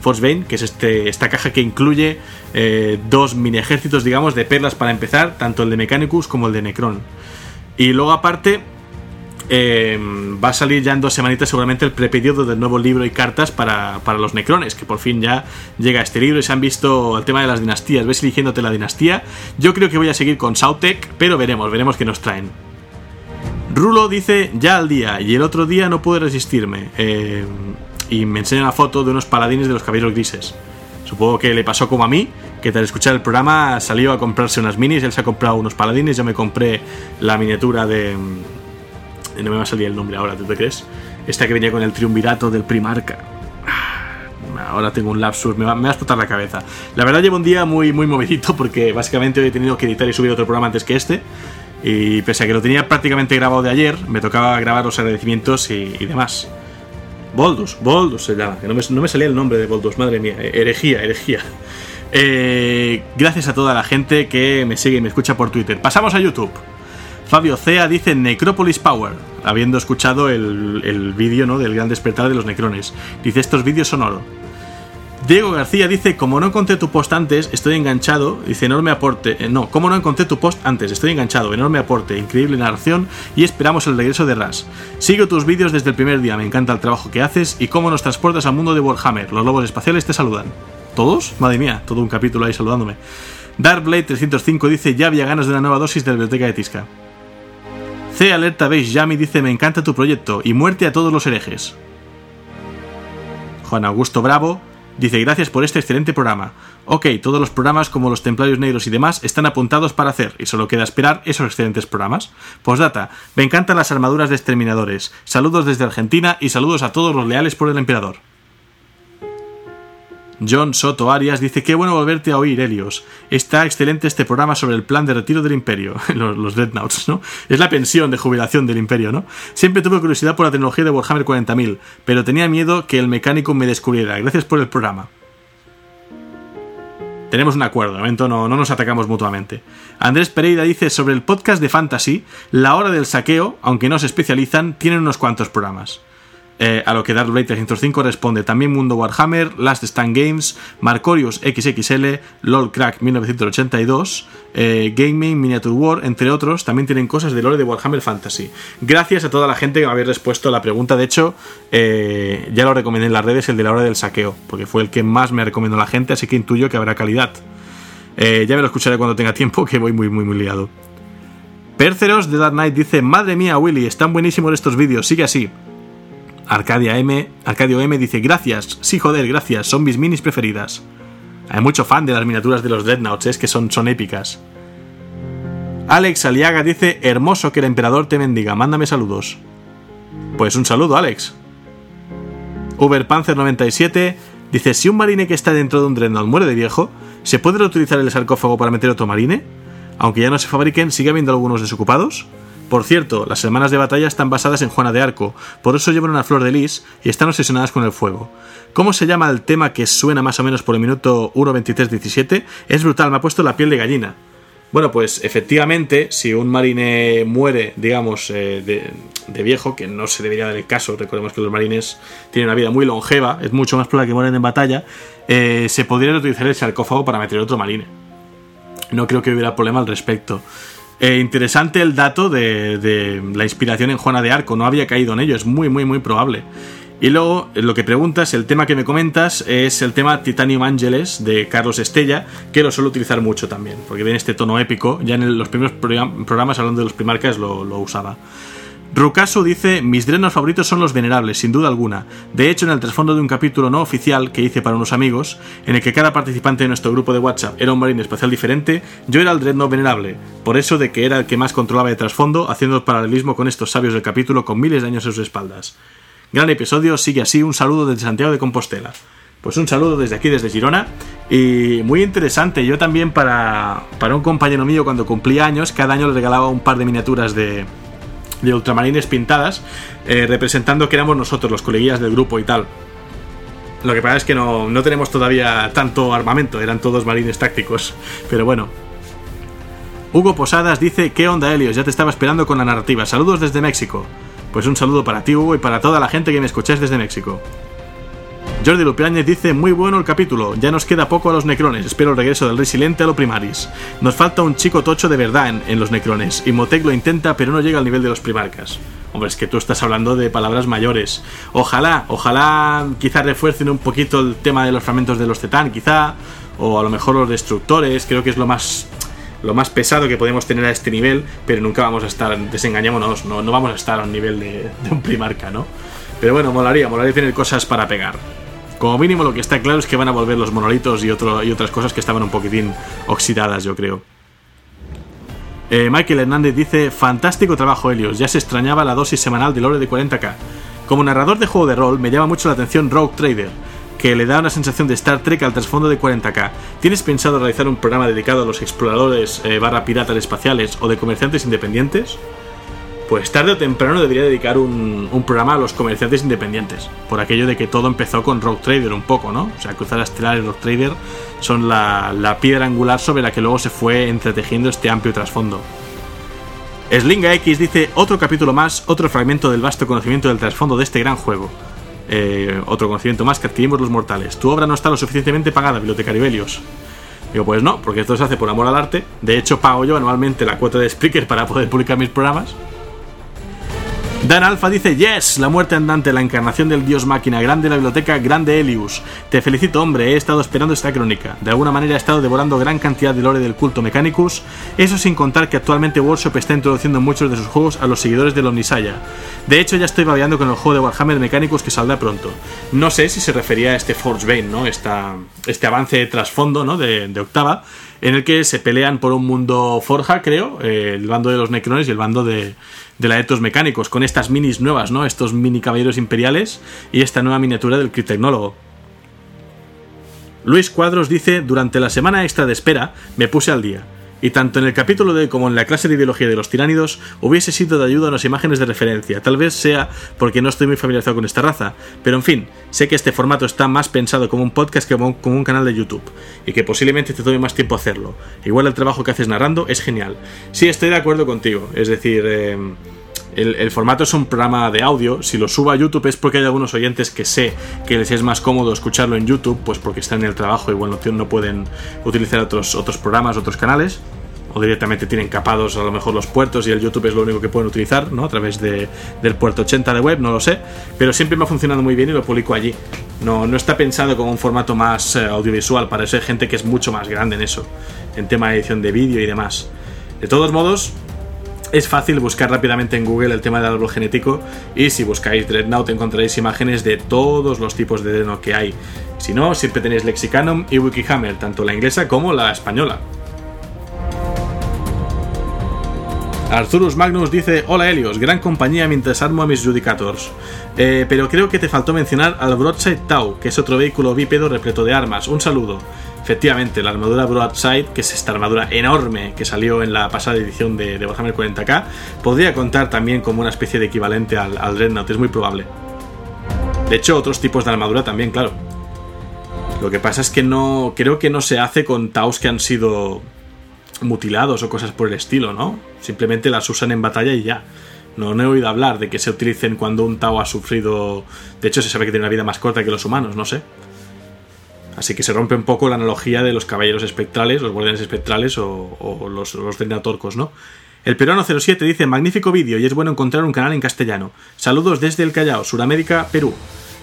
Forge Bane, que es este, esta caja que incluye eh, dos mini ejércitos, digamos, de perlas para empezar, tanto el de Mechanicus como el de Necron. Y luego aparte, eh, va a salir ya en dos semanitas seguramente el prepedido del nuevo libro y cartas para, los necrones, que por fin ya llega este libro y se han visto el tema de las dinastías. ¿Ves eligiéndote la dinastía? Yo creo que voy a seguir con Sautek, pero veremos, veremos qué nos traen. Rulo dice ya al día y el otro día no pude resistirme. Eh, y me enseña una foto de unos paladines de los caballeros grises. Supongo que le pasó como a mí, que tras escuchar el programa salió a comprarse unas minis, él se ha comprado unos paladines, yo me compré la miniatura de, no me va a salir el nombre ahora, ¿tú te crees? Esta que venía con el triunvirato del Primarca. Ah, ahora tengo un lapsus, me va, me va, a explotar la cabeza. La verdad llevo un día muy, muy movidito porque básicamente hoy he tenido que editar y subir otro programa antes que este. Y pese a que lo tenía prácticamente grabado de ayer, me tocaba grabar los agradecimientos y, demás. Boldus, Boldus se llama, que no me, no me, salía el nombre de Boldus, madre mía, herejía, herejía. Eh, gracias a toda la gente que me sigue y me escucha por Twitter. Pasamos a YouTube. Fabio Cea dice Necropolis Power, habiendo escuchado el, el vídeo ¿no? del gran despertar de los necrones. Dice, estos vídeos son oro. Diego García dice, como no encontré tu post antes, estoy enganchado. Dice, enorme aporte. Eh, no, como no encontré tu post antes, estoy enganchado. Enorme aporte, increíble narración y esperamos el regreso de Ras. Sigo tus vídeos desde el primer día, me encanta el trabajo que haces y cómo nos transportas al mundo de Warhammer. Los lobos espaciales te saludan. ¿Todos? Madre mía, todo un capítulo ahí saludándome. Darkblade 305 dice, ya había ganas de una nueva dosis de la biblioteca de Tisca. C Alerta Beige Yami dice, me encanta tu proyecto y muerte a todos los herejes. Juan Augusto Bravo dice, gracias por este excelente programa. Ok, todos los programas como los Templarios Negros y demás están apuntados para hacer y solo queda esperar esos excelentes programas. Postdata, me encantan las armaduras de exterminadores. Saludos desde Argentina y saludos a todos los leales por el emperador. John Soto Arias dice: Qué bueno volverte a oír, Helios. Está excelente este programa sobre el plan de retiro del Imperio. los, los Dreadnoughts, ¿no? Es la pensión de jubilación del Imperio, ¿no? Siempre tuve curiosidad por la tecnología de Warhammer 40.000, pero tenía miedo que el mecánico me descubriera. Gracias por el programa. Tenemos un acuerdo, de momento no, no nos atacamos mutuamente. Andrés Pereira dice sobre el podcast de Fantasy, La Hora del Saqueo, aunque no se especializan, tienen unos cuantos programas. Eh, a lo que Dark Blade 305 responde también Mundo Warhammer, Last Stand Games, Marcorius XXL, LOL Crack 1982, eh, Gaming, Miniature War, entre otros, también tienen cosas de lore de Warhammer Fantasy. Gracias a toda la gente que me habéis respuesto a la pregunta. De hecho, eh, ya lo recomendé en las redes, el de la hora del saqueo, porque fue el que más me recomendó la gente, así que intuyo que habrá calidad. Eh, ya me lo escucharé cuando tenga tiempo, que voy muy, muy, muy liado. Perceros de Dark Knight dice: Madre mía, Willy, están buenísimos estos vídeos, sigue así. Arcadia M, Arcadio M dice, gracias, sí joder, gracias, son mis minis preferidas. Hay mucho fan de las miniaturas de los Dreadnoughts, es que son, son épicas. Alex Aliaga dice, hermoso que el emperador te bendiga, mándame saludos. Pues un saludo, Alex. Uberpanzer97 dice, si un marine que está dentro de un Dreadnought muere de viejo, ¿se puede reutilizar el sarcófago para meter otro marine? Aunque ya no se fabriquen, ¿sigue habiendo algunos desocupados? Por cierto, las semanas de batalla están basadas en Juana de Arco, por eso llevan una flor de lis y están obsesionadas con el fuego. ¿Cómo se llama el tema que suena más o menos por el minuto 1.23.17? Es brutal, me ha puesto la piel de gallina. Bueno, pues efectivamente, si un marine muere, digamos, eh, de, de, viejo, que no se debería dar el caso, recordemos que los marines tienen una vida muy longeva, es mucho más probable que mueren en batalla, eh, se podría utilizar el sarcófago para meter otro marine. No creo que hubiera problema al respecto. Eh, interesante el dato de, de, la inspiración en Juana de Arco, no había caído en ello, es muy, muy, muy probable. Y luego, lo que preguntas, el tema que me comentas es el tema Titanium Angeles de Carlos Estella, que lo suelo utilizar mucho también, porque tiene este tono épico. Ya en los primeros programas, hablando de los primarcas, lo, lo usaba. Rukasu dice, mis drenos favoritos son los venerables, sin duda alguna. De hecho, en el trasfondo de un capítulo no oficial que hice para unos amigos, en el que cada participante de nuestro grupo de WhatsApp era un marine espacial diferente, yo era el dreadnought venerable, por eso de que era el que más controlaba de trasfondo, haciendo el paralelismo con estos sabios del capítulo con miles de años en sus espaldas. Gran episodio, sigue así, un saludo desde Santiago de Compostela. Pues un saludo desde aquí, desde Girona. Y muy interesante, yo también para, para un compañero mío cuando cumplía años, cada año le regalaba un par de miniaturas de, de ultramarines pintadas, eh, representando que éramos nosotros, los coleguillas del grupo y tal. Lo que pasa es que no, no, tenemos todavía tanto armamento, eran todos marines tácticos. Pero bueno. Hugo Posadas dice, ¿qué onda Helios? Ya te estaba esperando con la narrativa. Saludos desde México. Pues un saludo para ti Hugo y para toda la gente que me escucháis desde México. Jordi Lupiáñez dice, muy bueno el capítulo, ya nos queda poco a los necrones, espero el regreso del rey silente a lo primaris. Nos falta un chico tocho de verdad en, los necrones, y Motec lo intenta pero no llega al nivel de los primarcas. Hombre, es que tú estás hablando de palabras mayores. Ojalá, ojalá quizá refuercen un poquito el tema de los fragmentos de los Tetán, quizá, o a lo mejor los destructores, creo que es lo más lo más pesado que podemos tener a este nivel, pero nunca vamos a estar, desengañémonos, no, no vamos a estar a un nivel de, de un primarca, ¿no? Pero bueno, molaría, molaría tener cosas para pegar. Como mínimo lo que está claro es que van a volver los monolitos y, otras cosas que estaban un poquitín oxidadas, yo creo. Eh, Michael Hernández dice, fantástico trabajo Helios, ya se extrañaba la dosis semanal de lore de 40k. Como narrador de juego de rol me llama mucho la atención Rogue Trader, que le da una sensación de Star Trek al trasfondo de 40k. ¿Tienes pensado realizar un programa dedicado a los exploradores eh, barra piratas espaciales o de comerciantes independientes? Pues tarde o temprano debería dedicar un, programa a los comerciantes independientes, por aquello de que todo empezó con Rogue Trader un poco, ¿no? O sea, Cruzar Estelar y Rogue Trader son la, piedra angular sobre la que luego se fue entretejiendo este amplio trasfondo. Slinga X dice otro capítulo más, otro fragmento del vasto conocimiento del trasfondo de este gran juego. Eh, otro conocimiento más que adquirimos los mortales. Tu obra no está lo suficientemente pagada, bibliotecario Belios. Digo, pues no, porque esto se hace por amor al arte. De hecho, pago yo anualmente la cuota de Spreaker para poder publicar mis programas. Dan Alpha dice, yes, la muerte andante, la encarnación del dios máquina, grande la biblioteca, grande Helius. Te felicito, hombre, he estado esperando esta crónica. De alguna manera he estado devorando gran cantidad de lore del culto Mechanicus, eso sin contar que actualmente Workshop está introduciendo muchos de sus juegos a los seguidores del Omnisaya. De hecho, ya estoy babeando con el juego de Warhammer Mechanicus que saldrá pronto. No sé si se refería a este Forge Bane, ¿no? Esta, este avance trasfondo, ¿no? De, de octava en el que se pelean por un mundo forja, creo, eh, el bando de los Necrones y el bando de, de la Etos Mecánicos, con estas minis nuevas, ¿no? Estos mini caballeros imperiales y esta nueva miniatura del Critecnólogo. Luis Cuadros dice, durante la semana extra de espera me puse al día y tanto en el capítulo de como en la clase de biología de los tiránidos hubiese sido de ayuda unas imágenes de referencia, tal vez sea porque no estoy muy familiarizado con esta raza, pero en fin, sé que este formato está más pensado como un podcast que como, un canal de YouTube, y que posiblemente te tome más tiempo hacerlo. Igual el trabajo que haces narrando es genial. Sí, estoy de acuerdo contigo, es decir... Eh, el, formato es un programa de audio. Si lo subo a YouTube es porque hay algunos oyentes que sé que les es más cómodo escucharlo en YouTube, pues porque están en el trabajo y bueno, no pueden utilizar otros, otros programas, otros canales. O directamente tienen capados a lo mejor los puertos y el YouTube es lo único que pueden utilizar, ¿no? A través de, del puerto 80 de web, no lo sé. Pero siempre me ha funcionado muy bien y lo publico allí. No, no está pensado como un formato más eh, audiovisual, para eso hay gente que es mucho más grande en eso, en tema de edición de vídeo y demás. De todos modos, es fácil buscar rápidamente en Google el tema del árbol genético y si buscáis Dreadnought encontraréis imágenes de todos los tipos de Dreadnought que hay. Si no, siempre tenéis Lexicanum y Wikihammer, tanto la inglesa como la española. Arthurus Magnus dice: Hola Helios, gran compañía mientras armo a mis Judicators. Eh, pero creo que te faltó mencionar al Broadside Tau, que es otro vehículo bípedo repleto de armas. Un saludo. Efectivamente, la armadura Broadside, que es esta armadura enorme que salió en la pasada edición de, de Warhammer 40k, podría contar también como una especie de equivalente al, al Dreadnought, es muy probable. De hecho, otros tipos de armadura también, claro. Lo que pasa es que no. Creo que no se hace con Taus que han sido mutilados o cosas por el estilo, ¿no? Simplemente las usan en batalla y ya. No, no he oído hablar de que se utilicen cuando un Tau ha sufrido. De hecho, se sabe que tiene una vida más corta que los humanos, no sé. Así que se rompe un poco la analogía de los caballeros espectrales, los guardianes espectrales o, los, los ¿no? El peruano 07 dice, magnífico vídeo y es bueno encontrar un canal en castellano. Saludos desde el Callao, Suramérica, Perú.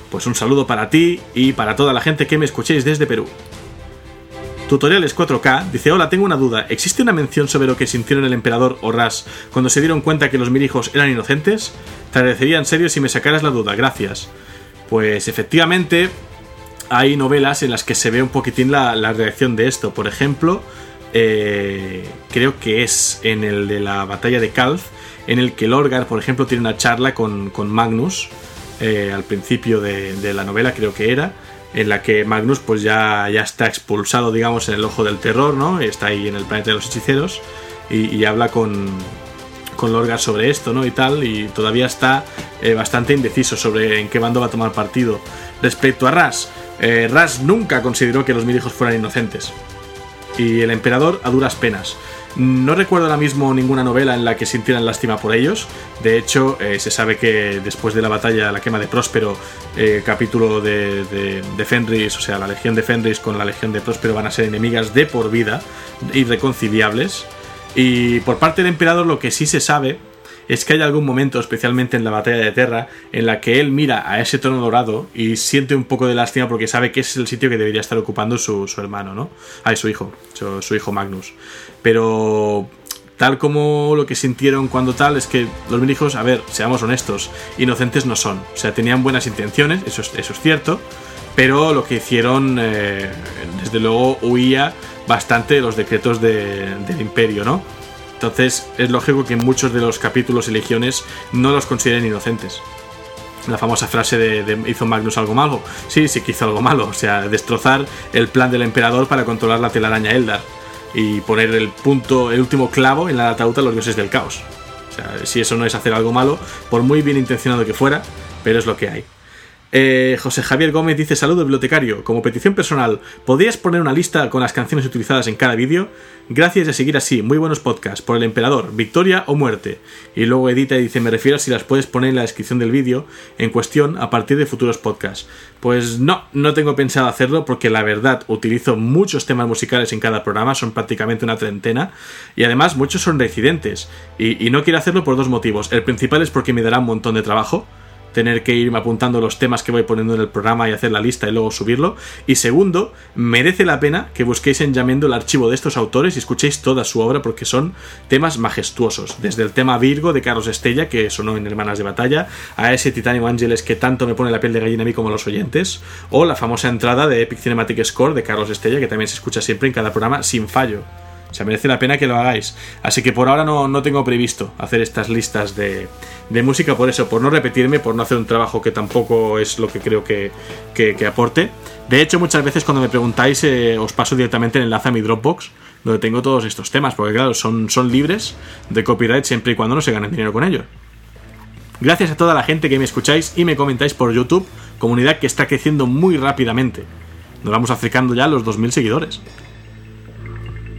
Pues un saludo para ti y para toda la gente que me escuchéis desde Perú. Tutoriales 4K dice, hola, tengo una duda. ¿Existe una mención sobre lo que sintieron el emperador o Ras cuando se dieron cuenta que los mirijos eran inocentes? Te agradecería en serio si me sacaras la duda, gracias. Pues efectivamente, hay novelas en las que se ve un poquitín la, reacción de esto. Por ejemplo, eh, creo que es en el de la batalla de Calf, en el que Lorgar, por ejemplo, tiene una charla con, Magnus eh, al principio de, la novela, creo que era, en la que Magnus pues ya, ya está expulsado, digamos, en el ojo del terror, ¿no? Está ahí en el planeta de los hechiceros y, habla con, con Lorgar sobre esto, ¿no? Y tal, y todavía está eh, bastante indeciso sobre en qué bando va a tomar partido. Respecto a Ras, eh, Ras nunca consideró que los mirijos fueran inocentes. Y el emperador a duras penas. No recuerdo ahora mismo ninguna novela en la que sintieran lástima por ellos. De hecho, eh, se sabe que después de la batalla, la quema de Próspero, eh, capítulo de, de, Fenris, o sea, la legión de Fenris con la legión de Próspero van a ser enemigas de por vida, irreconciliables. Y por parte del emperador lo que sí se sabe es que hay algún momento, especialmente en la batalla de Terra, en la que él mira a ese trono dorado y siente un poco de lástima porque sabe que ese es el sitio que debería estar ocupando su, hermano, ¿no? Ah, su hijo, su, hijo Magnus. Pero tal como lo que sintieron cuando tal es que los hijos, a ver, seamos honestos, inocentes no son. O sea, tenían buenas intenciones, eso es, eso es cierto, pero lo que hicieron, eh, desde luego, huía bastante de los decretos del imperio, ¿no? Entonces es lógico que muchos de los capítulos y legiones no los consideren inocentes. La famosa frase de, ¿hizo Magnus algo malo? Sí, sí que hizo algo malo. O sea, destrozar el plan del emperador para controlar la telaraña Eldar. Y poner el punto, el último clavo en la ataúd a los dioses del caos. O sea, si eso no es hacer algo malo, por muy bien intencionado que fuera, pero es lo que hay. Eh, José Javier Gómez dice: Saludo, bibliotecario. Como petición personal, ¿podrías poner una lista con las canciones utilizadas en cada vídeo? Gracias a seguir así. Muy buenos podcasts. Por el emperador, victoria o muerte. Y luego edita y dice: Me refiero a si las puedes poner en la descripción del vídeo en cuestión a partir de futuros podcasts. Pues no, no tengo pensado hacerlo porque la verdad utilizo muchos temas musicales en cada programa, son prácticamente una treintena. Y además, muchos son reincidentes. Y, y no quiero hacerlo por dos motivos. El principal es porque me dará un montón de trabajo tener que irme apuntando los temas que voy poniendo en el programa y hacer la lista y luego subirlo. Y segundo, merece la pena que busquéis en Yamendo el archivo de estos autores y escuchéis toda su obra porque son temas majestuosos. Desde el tema Virgo de Carlos Estella, que sonó en Hermanas de Batalla, a ese Titanium Ángeles que tanto me pone la piel de gallina a mí como a los oyentes, o la famosa entrada de Epic Cinematic Score de Carlos Estella, que también se escucha siempre en cada programa sin fallo. O sea, merece la pena que lo hagáis. Así que por ahora no, tengo previsto hacer estas listas de, música, por eso, por no repetirme, por no hacer un trabajo que tampoco es lo que creo que, aporte. De hecho, muchas veces cuando me preguntáis, eh, os paso directamente el enlace a mi Dropbox, donde tengo todos estos temas, porque claro, son, son libres de copyright siempre y cuando no se ganen dinero con ellos. Gracias a toda la gente que me escucháis y me comentáis por YouTube, comunidad que está creciendo muy rápidamente. Nos vamos acercando ya a los 2.000 seguidores.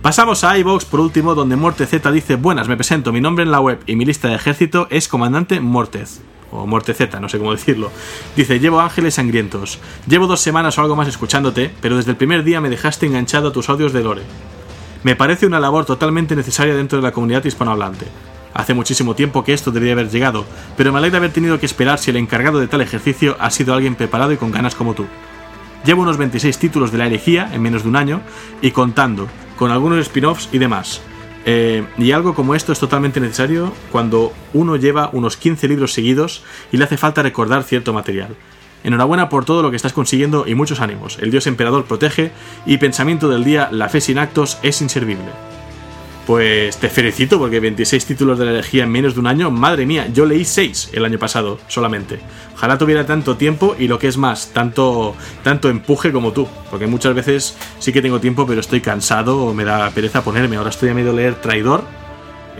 Pasamos a iVox por último, donde Mortez dice: Buenas, me presento, mi nombre en la web y mi lista de ejército es Comandante Mortez. O Mortez no sé cómo decirlo. Dice: Llevo ángeles sangrientos. Llevo dos semanas o algo más escuchándote, pero desde el primer día me dejaste enganchado a tus audios de Lore. Me parece una labor totalmente necesaria dentro de la comunidad hispanohablante. Hace muchísimo tiempo que esto debería haber llegado, pero me alegra haber tenido que esperar si el encargado de tal ejercicio ha sido alguien preparado y con ganas como tú. Llevo unos 26 títulos de la herejía en menos de un año y contando, con algunos spin-offs y demás. Eh, y algo como esto es totalmente necesario cuando uno lleva unos 15 libros seguidos y le hace falta recordar cierto material. Enhorabuena por todo lo que estás consiguiendo y muchos ánimos. El dios emperador protege y pensamiento del día, la fe sin actos es inservible. Pues te felicito porque 26 títulos de la herejía en menos de un año, madre mía, yo leí 6 el año pasado solamente. Ojalá tuviera tanto tiempo y lo que es más, tanto, tanto empuje como tú, porque muchas veces sí que tengo tiempo pero estoy cansado o me da pereza ponerme. Ahora estoy a medio leer Traidor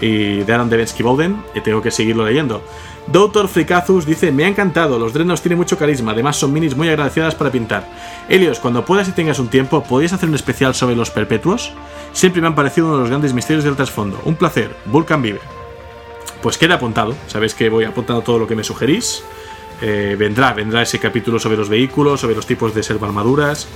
y de Aaron Devensky Bowden y tengo que seguirlo leyendo. Doctor Fricazus dice, me ha encantado, los drenos tienen mucho carisma, además son minis muy agradecidas para pintar. Helios, cuando puedas y tengas un tiempo, ¿podrías hacer un especial sobre los perpetuos? Siempre me han parecido uno de los grandes misterios del trasfondo. Un placer, Vulcan vive. Pues queda apuntado, sabéis que voy apuntando todo lo que me sugerís. Eh, vendrá, vendrá ese capítulo sobre los vehículos, sobre los tipos de servo armaduras,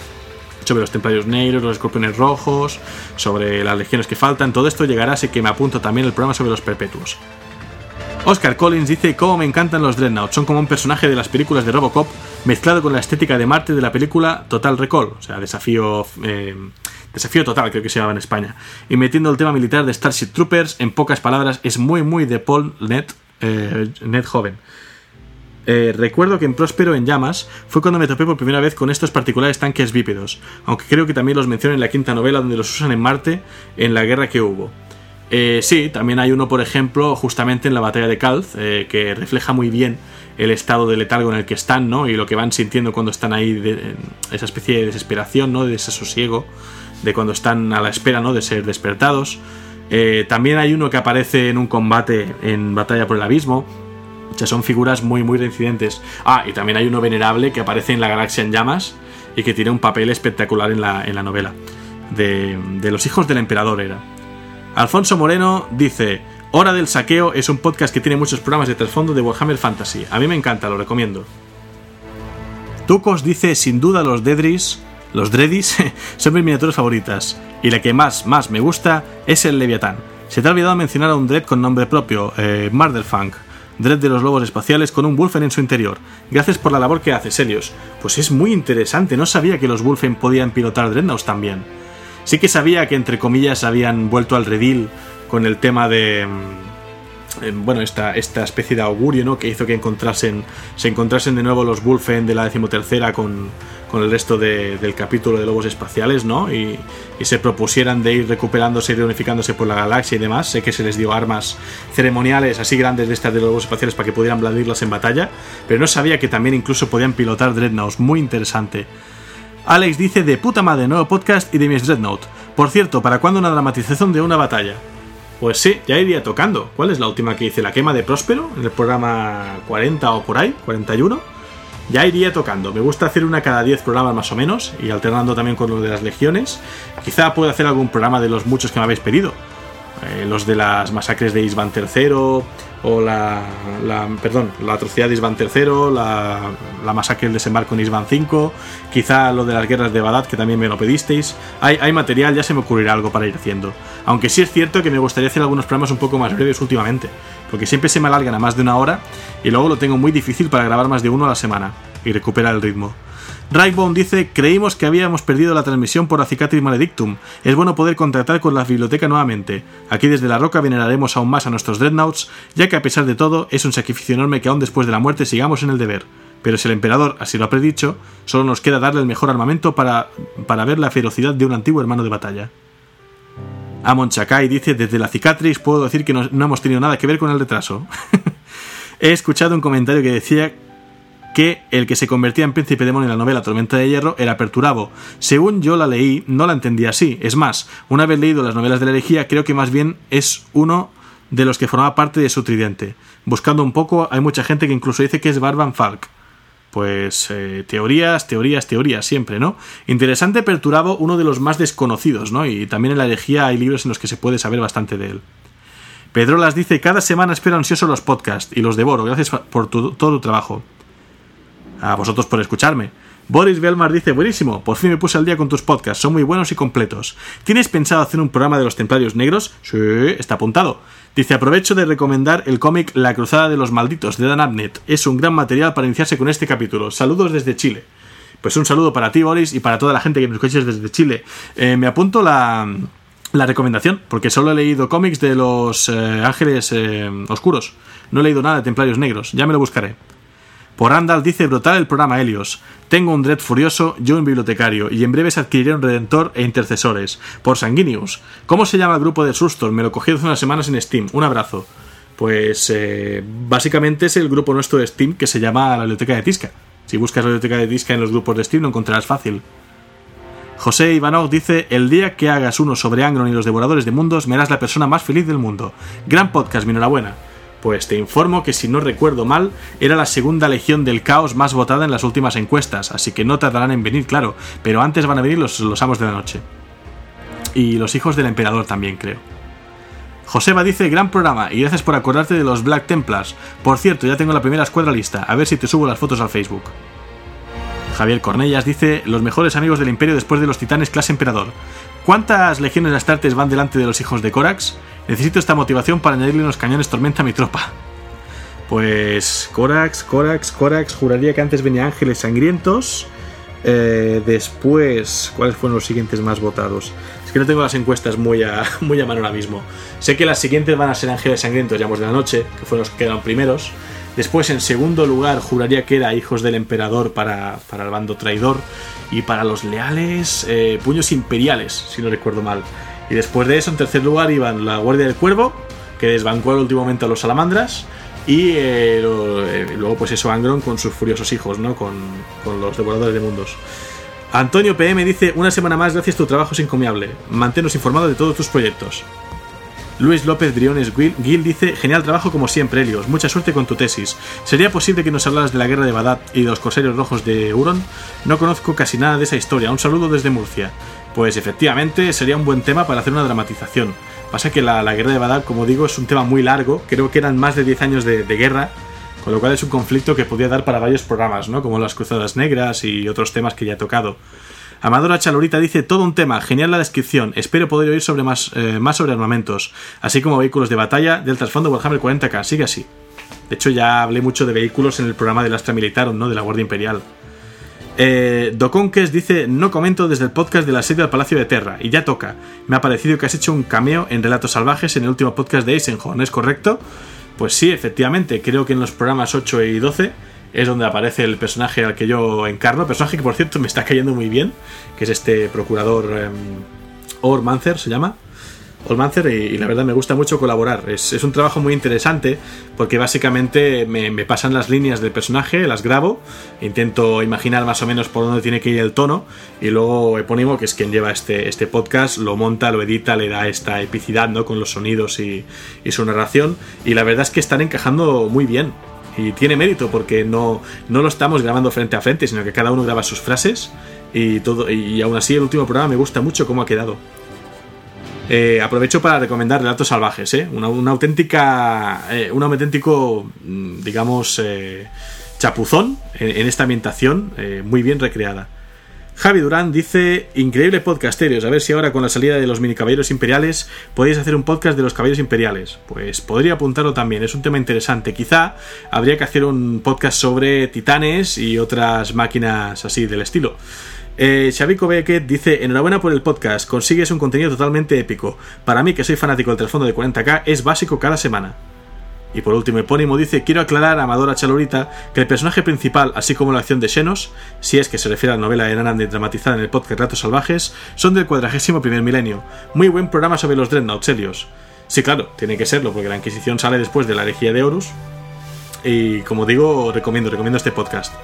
sobre los templarios negros, los escorpiones rojos, sobre las legiones que faltan. Todo esto llegará, así que me apunto también el programa sobre los perpetuos. Oscar Collins dice cómo me encantan los Dreadnoughts, son como un personaje de las películas de Robocop mezclado con la estética de Marte de la película Total Recall, o sea, desafío, eh, desafío total creo que se llama en España, y metiendo el tema militar de Starship Troopers, en pocas palabras, es muy muy de Paul Net, eh, joven. Eh, recuerdo que en Próspero en Llamas fue cuando me topé por primera vez con estos particulares tanques bípedos, aunque creo que también los menciono en la quinta novela donde los usan en Marte en la guerra que hubo. Eh, sí, también hay uno, por ejemplo, justamente en la batalla de Calz, eh, que refleja muy bien el estado de letargo en el que están, ¿no? Y lo que van sintiendo cuando están ahí, de, esa especie de desesperación, ¿no? De desasosiego, de cuando están a la espera, ¿no? De ser despertados. Eh, también hay uno que aparece en un combate en Batalla por el Abismo. O sea, son figuras muy, muy reincidentes. Ah, y también hay uno venerable que aparece en la Galaxia en Llamas y que tiene un papel espectacular en la, en la novela. De, de los hijos del emperador era. Alfonso Moreno dice: Hora del Saqueo es un podcast que tiene muchos programas de trasfondo de Warhammer Fantasy. A mí me encanta, lo recomiendo. Tucos dice: Sin duda los Dedris, los Dreadis, son mis miniaturas favoritas. Y la que más, más me gusta es el Leviatán. Se te ha olvidado mencionar a un Dread con nombre propio, eh, Mardelfang. Dread de los lobos espaciales con un Wolfen en su interior. Gracias por la labor que haces, Helios. Pues es muy interesante, no sabía que los Wolfen podían pilotar Dreadnoughts también. Sí que sabía que entre comillas habían vuelto al redil con el tema de mm, eh, bueno, esta, esta especie de augurio, ¿no? Que hizo que encontrasen, se encontrasen de nuevo los Wolfen de la decimotercera con, con el resto del capítulo de lobos espaciales, ¿no? Y, se propusieran de ir recuperándose y reunificándose por la galaxia y demás. Sé que se les dio armas ceremoniales así grandes de estas de lobos espaciales para que pudieran blandirlas en batalla, pero no sabía que también incluso podían pilotar Dreadnoughts. Muy interesante. Alex dice de puta madre, nuevo podcast y de mis Dreadnought. Por cierto, ¿para cuándo una dramatización de una batalla? Pues sí, ya iría tocando. ¿Cuál es la última que hice? ¿La quema de Próspero? En el programa 40 o por ahí, 41. Ya iría tocando. Me gusta hacer una cada 10 programas más o menos y alternando también con lo de las legiones. Quizá pueda hacer algún programa de los muchos que me habéis pedido. Eh, los de las masacres de Isban III, o la, perdón, la atrocidad de Isban III, la, la masacre del desembarco en Isban V, quizá lo de las guerras de Badad, que también me lo pedisteis. Hay, hay material, ya se me ocurrirá algo para ir haciendo. Aunque sí es cierto que me gustaría hacer algunos programas un poco más breves últimamente, porque siempre se me alargan a más de una hora y luego lo tengo muy difícil para grabar más de uno a la semana y recuperar el ritmo. Raybone dice, creímos que habíamos perdido la transmisión por Acicatris Maledictum. Es bueno poder contratar con la biblioteca nuevamente. Aquí desde la roca veneraremos aún más a nuestros Dreadnoughts, ya que a pesar de todo es un sacrificio enorme que aún después de la muerte sigamos en el deber. Pero si el emperador así lo ha predicho, solo nos queda darle el mejor armamento para, para ver la ferocidad de un antiguo hermano de batalla. Amon Chakai dice, desde la cicatriz puedo decir que no, no hemos tenido nada que ver con el retraso. He escuchado un comentario que decía que el que se convertía en príncipe demonio en la novela Tormenta de Hierro era Perturabo. Según yo la leí, no la entendía así. Es más, una vez leído las novelas de la herejía, creo que más bien es uno de los que formaba parte de su tridente. Buscando un poco, hay mucha gente que incluso dice que es Barban Falk. Pues eh, teorías, teorías, teorías, siempre, ¿no? Interesante Perturabo, uno de los más desconocidos, ¿no? Y también en la herejía hay libros en los que se puede saber bastante de él. Pedro las dice, cada semana espero ansioso los podcasts y los devoro. Gracias por todo tu trabajo a vosotros por escucharme. Boris Belmar dice, buenísimo, por fin me puse al día con tus podcasts, son muy buenos y completos. ¿Tienes pensado hacer un programa de los Templarios Negros? Sí, está apuntado. Dice, aprovecho de recomendar el cómic La Cruzada de los Malditos de Dan Abnett. Es un gran material para iniciarse con este capítulo. Saludos desde Chile. Pues un saludo para ti, Boris, y para toda la gente que me escuches desde Chile. Eh, me apunto la, la, recomendación, porque solo he leído cómics de los eh, Ángeles eh, Oscuros. No he leído nada de Templarios Negros. Ya me lo buscaré. Por Andal dice brutal el programa Helios. Tengo un Dread furioso, yo un bibliotecario, y en breves adquiriré un Redentor e Intercesores. Por Sanguinius. ¿Cómo se llama el grupo de Sustor? Me lo cogí hace unas semanas en Steam. Un abrazo. Pues eh, básicamente es el grupo nuestro de Steam que se llama la Biblioteca de Tisca. Si buscas la Biblioteca de Tisca en los grupos de Steam lo encontrarás fácil. José Ivanov dice, el día que hagas uno sobre Angron y los devoradores de mundos, me harás la persona más feliz del mundo. Gran podcast, mi enhorabuena. Pues te informo que si no recuerdo mal, era la segunda legión del caos más votada en las últimas encuestas, así que no tardarán en venir, claro, pero antes van a venir los, los amos de la noche. Y los hijos del emperador también, creo. Joseba dice, gran programa, y gracias por acordarte de los Black Templars. Por cierto, ya tengo la primera escuadra lista, a ver si te subo las fotos al Facebook. Javier Cornellas dice, los mejores amigos del imperio después de los titanes clase emperador. ¿Cuántas legiones Astartes van delante de los hijos de Corax? Necesito esta motivación para añadirle unos cañones tormenta a mi tropa. Pues Corax, Corax, Corax, juraría que antes venía Ángeles Sangrientos. Eh, después, ¿cuáles fueron los siguientes más votados? Es que no tengo las encuestas muy a, muy a mano ahora mismo. Sé que las siguientes van a ser Ángeles Sangrientos, llamos de la noche, que fueron los que quedaron primeros. Después, en segundo lugar, juraría que era Hijos del Emperador para, para el bando traidor. Y para los leales, eh, Puños Imperiales, si no recuerdo mal. Y después de eso, en tercer lugar, iban la Guardia del Cuervo, que desbancó al último momento a los salamandras. Y eh, eh, luego, pues eso, Angron con sus furiosos hijos, ¿no? Con, los devoradores de mundos. Antonio PM dice: Una semana más, gracias, tu trabajo es encomiable. Manténnos informados de todos tus proyectos. Luis López Briones Gil dice: Genial trabajo como siempre, Helios. Mucha suerte con tu tesis. ¿Sería posible que nos hablaras de la guerra de Badad y de los corsarios rojos de Huron? No conozco casi nada de esa historia. Un saludo desde Murcia. Pues efectivamente sería un buen tema para hacer una dramatización. Pasa que la, guerra de Badab, como digo, es un tema muy largo, creo que eran más de 10 años de, guerra, con lo cual es un conflicto que podía dar para varios programas, ¿no? Como las Cruzadas Negras y otros temas que ya he tocado. Amadora Chalorita dice todo un tema, genial la descripción, espero poder oír sobre más, eh, más sobre armamentos, así como vehículos de batalla del trasfondo Warhammer 40k, sigue así. De hecho ya hablé mucho de vehículos en el programa del Astra Militarum, ¿no? De la Guardia Imperial. Eh, Doconques dice: No comento desde el podcast de la serie al Palacio de Terra, y ya toca. Me ha parecido que has hecho un cameo en Relatos Salvajes en el último podcast de Eisenhorn, ¿es correcto? Pues sí, efectivamente, creo que en los programas 8 y 12 es donde aparece el personaje al que yo encarno, personaje que por cierto me está cayendo muy bien, que es este procurador eh, Ormancer, se llama. Olmancer y, la verdad me gusta mucho colaborar. Es, un trabajo muy interesante porque básicamente me, pasan las líneas del personaje, las grabo, intento imaginar más o menos por dónde tiene que ir el tono y luego Epónimo, que es quien lleva este, este podcast, lo monta, lo edita, le da esta epicidad ¿no? con los sonidos y, su narración y la verdad es que están encajando muy bien. Y tiene mérito porque no, no lo estamos grabando frente a frente, sino que cada uno graba sus frases y todo. Y aún así el último programa me gusta mucho cómo ha quedado. Eh, aprovecho para recomendar Relatos Salvajes, ¿eh? una, auténtica, eh, un auténtico, mm, digamos, chapuzón en, esta ambientación muy bien recreada. Javi Durán dice, increíble podcasterios, a ver si ahora con la salida de los mini caballeros imperiales podéis hacer un podcast de los caballeros imperiales. Pues podría apuntarlo también, es un tema interesante. Quizá habría que hacer un podcast sobre titanes y otras máquinas así del estilo. Eh, Beckett dice: Enhorabuena por el podcast, consigues un contenido totalmente épico. Para mí, que soy fanático del trasfondo de 40k, es básico cada semana. Y por último, Epónimo dice: Quiero aclarar a Amadora Chalorita que el personaje principal, así como la acción de Xenos, si es que se refiere a la novela de Nanan dramatizada en el podcast Ratos Salvajes, son del cuadragésimo primer milenio. Muy buen programa sobre los Dreadnoughts, Helios. Sí, claro, tiene que serlo, porque la Inquisición sale después de la herejía de Horus. Y como digo, recomiendo, recomiendo este podcast.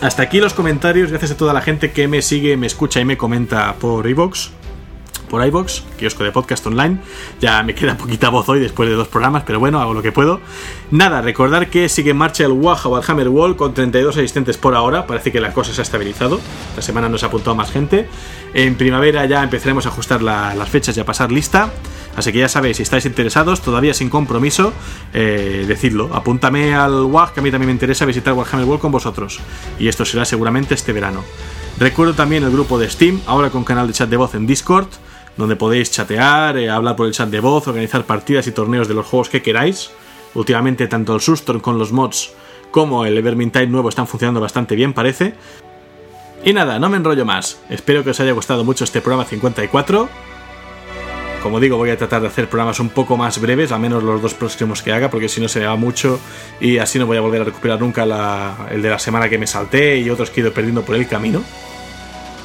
Hasta aquí los comentarios, gracias a toda la gente que me sigue, me escucha y me comenta por iVoox por iBox, kiosco de podcast online. Ya me queda poquita voz hoy después de dos programas, pero bueno, hago lo que puedo. Nada, recordar que sigue en marcha el Waha Warhammer Wall con 32 asistentes por ahora. Parece que la cosa se ha estabilizado. Esta semana nos ha apuntado más gente. En primavera ya empezaremos a ajustar las fechas y a pasar lista. Así que ya sabéis, si estáis interesados, todavía sin compromiso, eh, decidlo. Apúntame al WAG, que a mí también me interesa visitar Warhammer World con vosotros. Y esto será seguramente este verano. Recuerdo también el grupo de Steam, ahora con canal de chat de voz en Discord donde podéis chatear, eh, hablar por el chat de voz, organizar partidas y torneos de los juegos que queráis. Últimamente tanto el Sustorm con los mods como el Evermintide nuevo están funcionando bastante bien, parece. Y nada, no me enrollo más. Espero que os haya gustado mucho este programa 54. Como digo, voy a tratar de hacer programas un poco más breves, al menos los dos próximos que haga, porque si no se me va mucho y así no voy a volver a recuperar nunca el de la semana que me salté y otros que he ido perdiendo por el camino.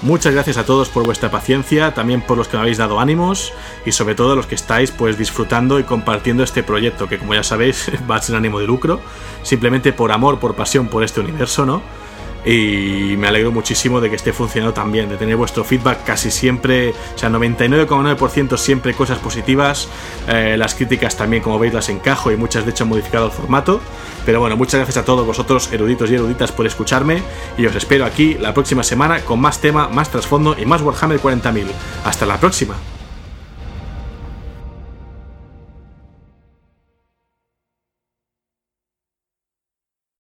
Muchas gracias a todos por vuestra paciencia, también por los que me habéis dado ánimos y sobre todo los que estáis pues disfrutando y compartiendo este proyecto que como ya sabéis va sin ánimo de lucro, simplemente por amor, por pasión por este universo, ¿no? Y me alegro muchísimo de que esté funcionando tan bien, de tener vuestro feedback casi siempre, o sea, 99,9% siempre cosas positivas, eh, las críticas también como veis las encajo y muchas de hecho han modificado el formato, pero bueno, muchas gracias a todos vosotros, eruditos y eruditas, por escucharme y os espero aquí la próxima semana con más tema, más trasfondo y más Warhammer 40.000. Hasta la próxima.